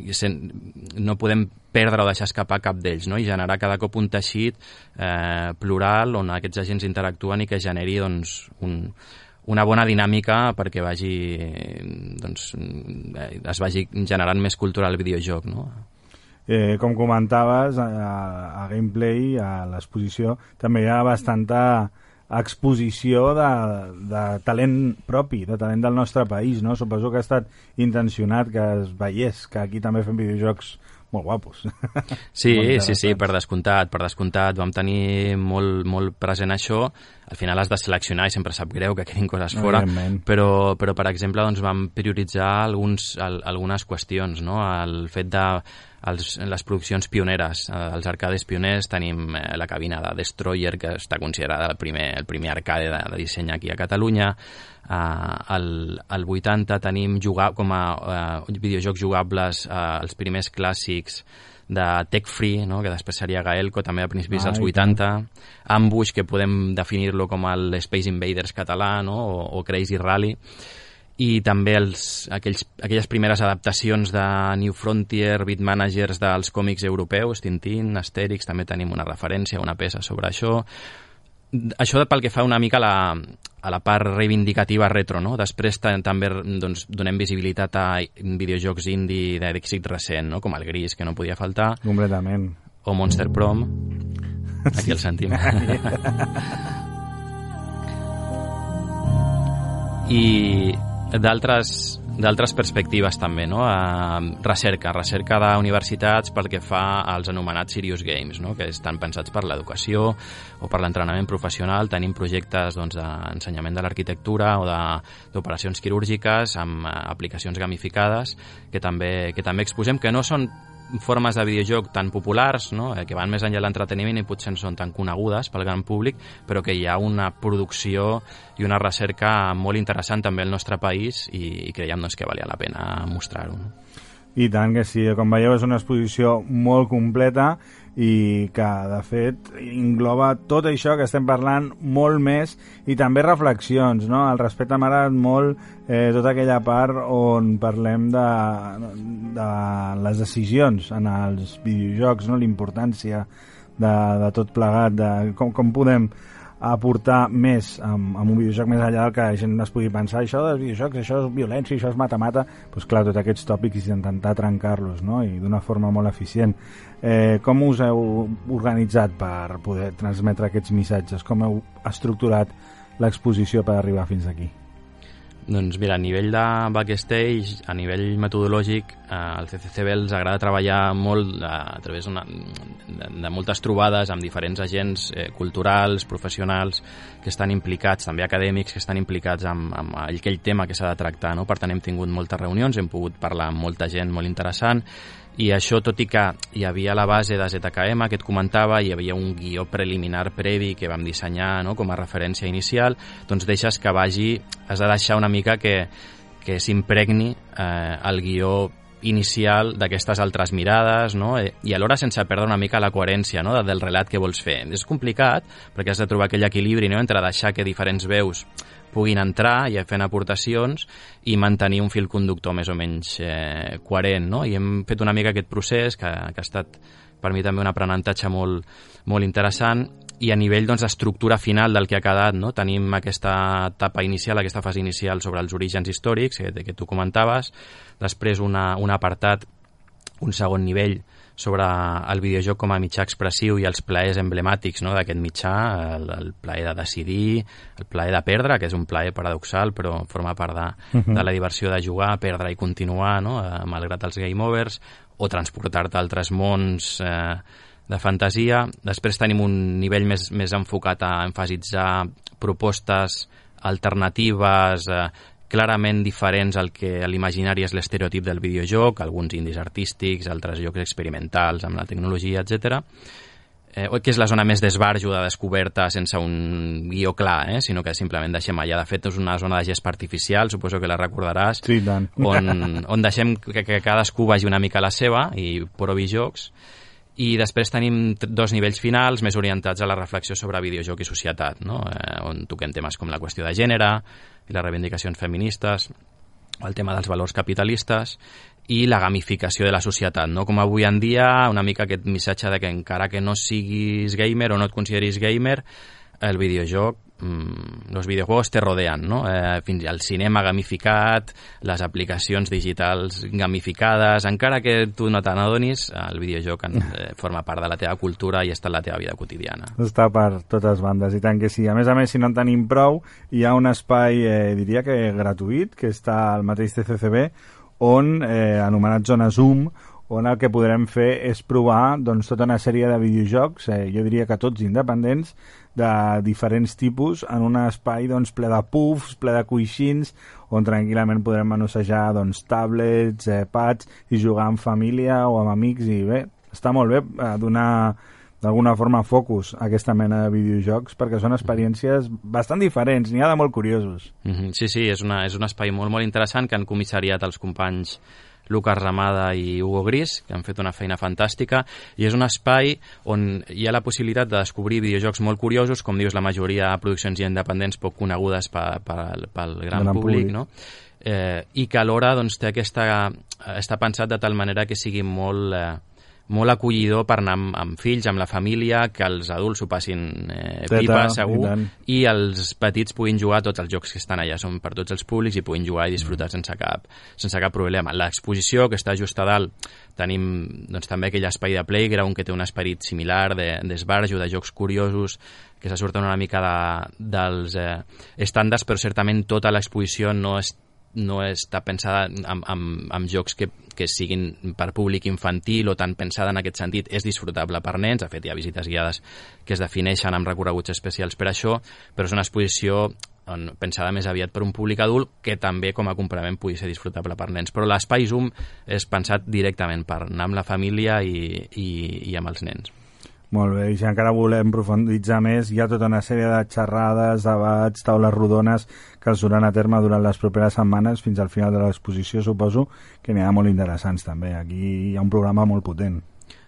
[SPEAKER 7] no podem perdre o deixar escapar cap d'ells no? i generar cada cop un teixit eh, plural on aquests agents interactuen i que generi doncs, un, una bona dinàmica perquè vagi, doncs, eh, es vagi generant més cultura al videojoc. No?
[SPEAKER 1] Eh, com comentaves, a, a Gameplay, a l'exposició, també hi ha bastanta exposició de, de talent propi, de talent del nostre país, no? Suposo que ha estat intencionat que es veiés que aquí també fem videojocs molt guapos.
[SPEAKER 7] Sí, sí, sí, per descomptat, per descomptat. Vam tenir molt, molt present això. Al final has de seleccionar i sempre sap greu que quedin coses fora, però, però per exemple doncs, vam prioritzar alguns, al, algunes qüestions, no? El fet de els, les produccions pioneres, eh, els arcades pioners, tenim eh, la cabina de Destroyer, que està considerada el primer, el primer arcade de, de disseny aquí a Catalunya, eh, al, al 80 tenim jugar, com a eh, videojocs jugables eh, els primers clàssics de Tech Free, no? que després seria Gaelco, també a principis dels 80, Ambush, que podem definir-lo com el Space Invaders català, no? o, o Crazy Rally, i també els, aquells, aquelles primeres adaptacions de New Frontier, Beat Managers dels còmics europeus, Tintín, Asterix, també tenim una referència, una peça sobre això. Això pel que fa una mica a la, a la part reivindicativa retro, no? Després també doncs, donem visibilitat a videojocs indie d'èxit recent, no? com el Gris, que no podia faltar.
[SPEAKER 1] Completament.
[SPEAKER 7] O Monster Prom. Aquí sí. el sentim. I d'altres d'altres perspectives també, no? Uh, recerca, recerca d'universitats pel que fa als anomenats Serious Games, no? que estan pensats per l'educació o per l'entrenament professional. Tenim projectes doncs, d'ensenyament de l'arquitectura o d'operacions quirúrgiques amb uh, aplicacions gamificades que també, que també exposem, que no són formes de videojoc tan populars, no? eh, que van més enllà de l'entreteniment i potser no són tan conegudes pel gran públic, però que hi ha una producció i una recerca molt interessant també al nostre país i, i creiem doncs, que valia la pena mostrar-ho. No?
[SPEAKER 1] I tant que sí, com veieu és una exposició molt completa i que de fet engloba tot això que estem parlant molt més i també reflexions no? al respecte m'ha agradat molt eh, tota aquella part on parlem de, de les decisions en els videojocs no? l'importància de, de tot plegat de com, com podem aportar més amb, amb un videojoc més enllà del que la gent es pugui pensar això dels videojocs, això és violència, això és mata-mata doncs clar, tots aquests tòpics i intentar trencar-los no? i d'una forma molt eficient eh, com us heu organitzat per poder transmetre aquests missatges com heu estructurat l'exposició per arribar fins aquí?
[SPEAKER 7] Doncs mira, a nivell de backstage, a nivell metodològic, eh, al CCCB els agrada treballar molt a, a través una, de, de moltes trobades amb diferents agents eh, culturals, professionals, que estan implicats, també acadèmics, que estan implicats amb, amb aquell tema que s'ha de tractar. No? Per tant, hem tingut moltes reunions, hem pogut parlar amb molta gent molt interessant i això, tot i que hi havia la base de ZKM que et comentava, hi havia un guió preliminar previ que vam dissenyar no, com a referència inicial, doncs deixes que vagi, has de deixar una mica que, que s'impregni eh, el guió inicial d'aquestes altres mirades no? Eh, i alhora sense perdre una mica la coherència no? del relat que vols fer. És complicat perquè has de trobar aquell equilibri no? entre deixar que diferents veus puguin entrar i fent aportacions i mantenir un fil conductor més o menys eh, coherent, no? I hem fet una mica aquest procés que, que ha estat per mi també un aprenentatge molt, molt interessant i a nivell doncs, d'estructura final del que ha quedat, no? tenim aquesta etapa inicial, aquesta fase inicial sobre els orígens històrics que, que tu comentaves, després una, un apartat un segon nivell sobre el videojoc com a mitjà expressiu i els plaers emblemàtics no, d'aquest mitjà, el, el plaer de decidir, el plaer de perdre, que és un plaer paradoxal, però forma part de, uh -huh. de la diversió de jugar, perdre i continuar, no, eh, malgrat els game overs, o transportar-te a altres mons eh, de fantasia. Després tenim un nivell més, més enfocat a enfasitzar propostes alternatives, eh, clarament diferents al que l'imaginari és l'estereotip del videojoc, alguns indis artístics, altres jocs experimentals amb la tecnologia, etc. Eh, que és la zona més d'esbarjo, de descoberta, sense un guió clar, eh? sinó que simplement deixem allà. De fet, és una zona de gest artificial, suposo que la recordaràs,
[SPEAKER 1] Sí, tant.
[SPEAKER 7] on, on deixem que, que cadascú vagi una mica a la seva i provi jocs i després tenim dos nivells finals més orientats a la reflexió sobre videojoc i societat, no? eh, on toquem temes com la qüestió de gènere i les reivindicacions feministes, el tema dels valors capitalistes i la gamificació de la societat, no? Com avui en dia, una mica aquest missatge de que encara que no siguis gamer o no et consideris gamer, el videojoc, mm, los videojuegos te rodean, no? Eh, fins al cinema gamificat, les aplicacions digitals gamificades, encara que tu no te n'adonis, el videojoc en, eh, forma part de la teva cultura i està en la teva vida quotidiana.
[SPEAKER 1] Està per totes bandes, i tant que sí. A més a més, si no en tenim prou, hi ha un espai, eh, diria que gratuït, que està al mateix TCCB, on, eh, anomenat Zona Zoom, on el que podrem fer és provar doncs, tota una sèrie de videojocs, eh, jo diria que tots independents, de diferents tipus, en un espai doncs, ple de puffs, ple de coixins, on tranquil·lament podrem manossejar doncs, tablets, eh, pads, i jugar en família o amb amics, i bé, està molt bé eh, donar d'alguna forma focus a aquesta mena de videojocs perquè són experiències bastant diferents, n'hi ha de molt curiosos.
[SPEAKER 7] Mm -hmm. Sí, sí, és, una, és un espai molt, molt interessant que han comissariat els companys Lucas Ramada i Hugo Gris, que han fet una feina fantàstica, i és un espai on hi ha la possibilitat de descobrir videojocs molt curiosos, com dius, la majoria de produccions independents poc conegudes pel, pel, pel gran,
[SPEAKER 1] Gran
[SPEAKER 7] públic,
[SPEAKER 1] públic.
[SPEAKER 7] no? Eh, i que alhora doncs, té aquesta, està pensat de tal manera que sigui molt, eh, molt acollidor per anar amb, amb fills, amb la família, que els adults s'ho passin eh,
[SPEAKER 1] Teta,
[SPEAKER 7] pipa,
[SPEAKER 1] i
[SPEAKER 7] segur,
[SPEAKER 1] tant.
[SPEAKER 7] i els petits puguin jugar tots els jocs que estan allà, són per tots els públics i puguin jugar i disfrutar sense cap, sense cap problema. L'exposició, que està just a dalt, tenim doncs, també aquell espai de playground que té un esperit similar de- d'esbarjo, de, de jocs curiosos, que se surten una mica de, dels eh, estàndards, però certament tota l'exposició no és no està pensada amb, amb, amb jocs que, que siguin per públic infantil o tan pensada en aquest sentit. És disfrutable per nens, de fet hi ha visites guiades que es defineixen amb recorreguts especials per això, però és una exposició on, pensada més aviat per un públic adult que també com a complement pugui ser disfrutable per nens. Però l'espai Zoom és pensat directament per anar amb la família i, i, i amb els nens.
[SPEAKER 1] Molt bé, i si encara volem profunditzar més, hi ha tota una sèrie de xerrades, debats, taules rodones que es duran a terme durant les properes setmanes fins al final de l'exposició, suposo que n'hi ha molt interessants també. Aquí hi ha un programa molt potent.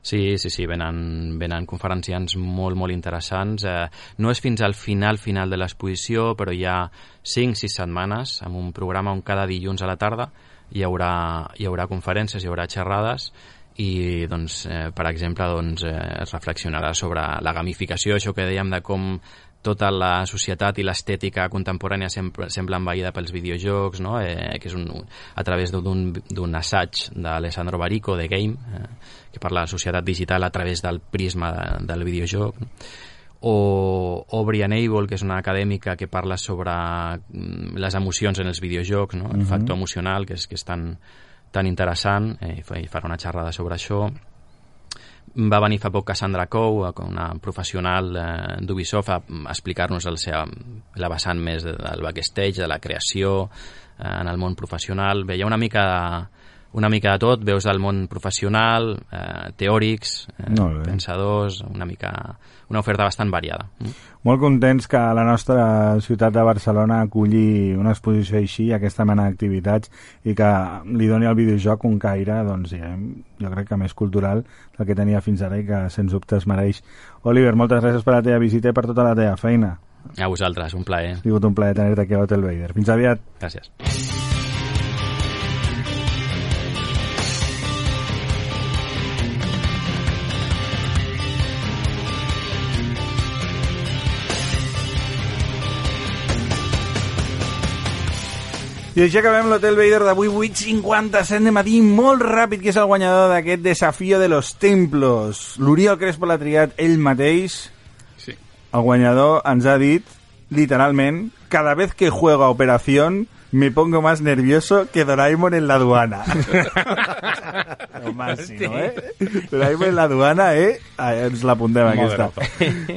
[SPEAKER 7] Sí, sí, sí, venen, venen conferenciants molt, molt interessants. Eh, no és fins al final, final de l'exposició, però hi ha 5-6 setmanes amb un programa on cada dilluns a la tarda hi haurà, hi haurà conferències, hi haurà xerrades i, doncs, eh, per exemple, doncs, eh, es reflexionarà sobre la gamificació, això que dèiem de com tota la societat i l'estètica contemporània sempre, sembla envaïda pels videojocs, no? eh, que és un, a través d'un assaig d'Alessandro Barico, de Game, eh, que parla de la societat digital a través del prisma de, del videojoc. No? o, o Brian Abel, que és una acadèmica que parla sobre mm, les emocions en els videojocs, no? el
[SPEAKER 1] Mhm.
[SPEAKER 7] factor emocional, que és, que és tan, tan interessant, eh, i farà una xerrada sobre això. Va venir fa poc Cassandra Cou, una professional eh, d'Ubisoft, a, explicar-nos la vessant més de- del backstage, de la creació eh, en el món professional. Veia una mica una mica de tot, veus del món professional, eh, teòrics, eh, pensadors, una mica una oferta bastant variada. Mm.
[SPEAKER 1] Molt contents que la nostra ciutat de Barcelona aculli una exposició així, aquesta mena d'activitats, i que li doni al videojoc un caire, doncs, diguem, jo crec que més cultural del que tenia fins ara i que, sens dubte, es mereix. Oliver, moltes gràcies per la teva visita i per tota la teva feina.
[SPEAKER 7] A vosaltres, un plaer.
[SPEAKER 1] Ha sigut un plaer tenir-te aquí a Hotel Vader. Fins aviat.
[SPEAKER 7] Gràcies.
[SPEAKER 1] I així acabem l'Hotel Vader d'avui, 8.57 de matí, molt ràpid, que és el guanyador d'aquest desafío de los templos. L'Oriol Crespo l'ha triat ell mateix.
[SPEAKER 4] Sí.
[SPEAKER 1] El guanyador ens ha dit, literalment, cada vez que juego a Operación me pongo más nervioso que Doraemon en la aduana. Lo máximo, eh? Doraemon en la aduana, eh? Ah, ens l'apuntem, aquesta.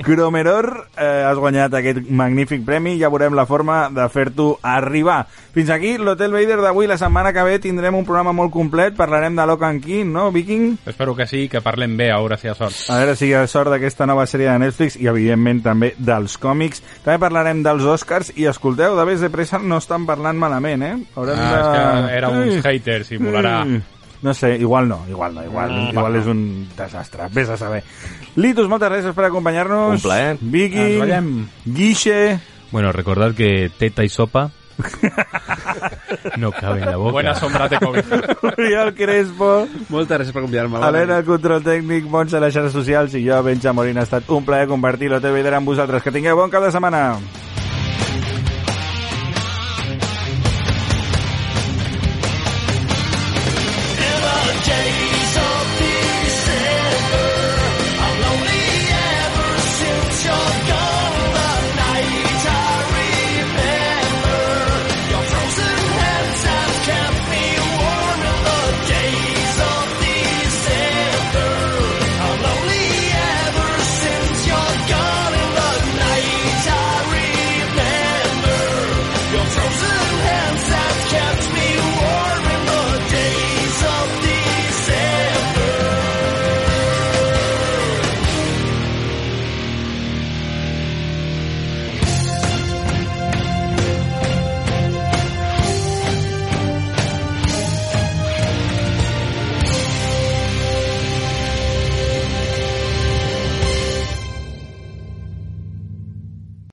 [SPEAKER 1] Cromeror, eh, has guanyat aquest magnífic premi, ja veurem la forma de fer-t'ho arribar. Fins aquí l'Hotel Vader d'avui. La setmana que ve tindrem un programa molt complet, parlarem de Locan King, no, Viking?
[SPEAKER 3] Espero que sí, que parlem bé, a veure si hi ha sort.
[SPEAKER 1] A veure si hi ha sort d'aquesta nova sèrie de Netflix i, evidentment, també dels còmics. També parlarem dels Oscars i, escolteu, de Ves de Pressa no estan parlant malament, eh? Haurem
[SPEAKER 3] Ah, és que era uns haters i volarà.
[SPEAKER 1] Mm. No sé, igual no, igual no, igual,
[SPEAKER 3] No,
[SPEAKER 1] igual
[SPEAKER 3] va.
[SPEAKER 1] és un desastre, vés a saber. Litus, moltes gràcies per acompanyar-nos.
[SPEAKER 2] Un plaer.
[SPEAKER 1] Vicky. Guixe,
[SPEAKER 5] Bueno, recordad que teta y sopa no cabe en la boca.
[SPEAKER 3] Buena sombra te cobija.
[SPEAKER 1] Oriol Crespo,
[SPEAKER 4] Moltes gràcies per convidar-me.
[SPEAKER 1] Helena, el control tècnic, Montse, les xarxes socials i jo, Benja Molina. Ha estat un plaer compartir l'Hotel Vader amb vosaltres. Que tingueu bon cap de setmana.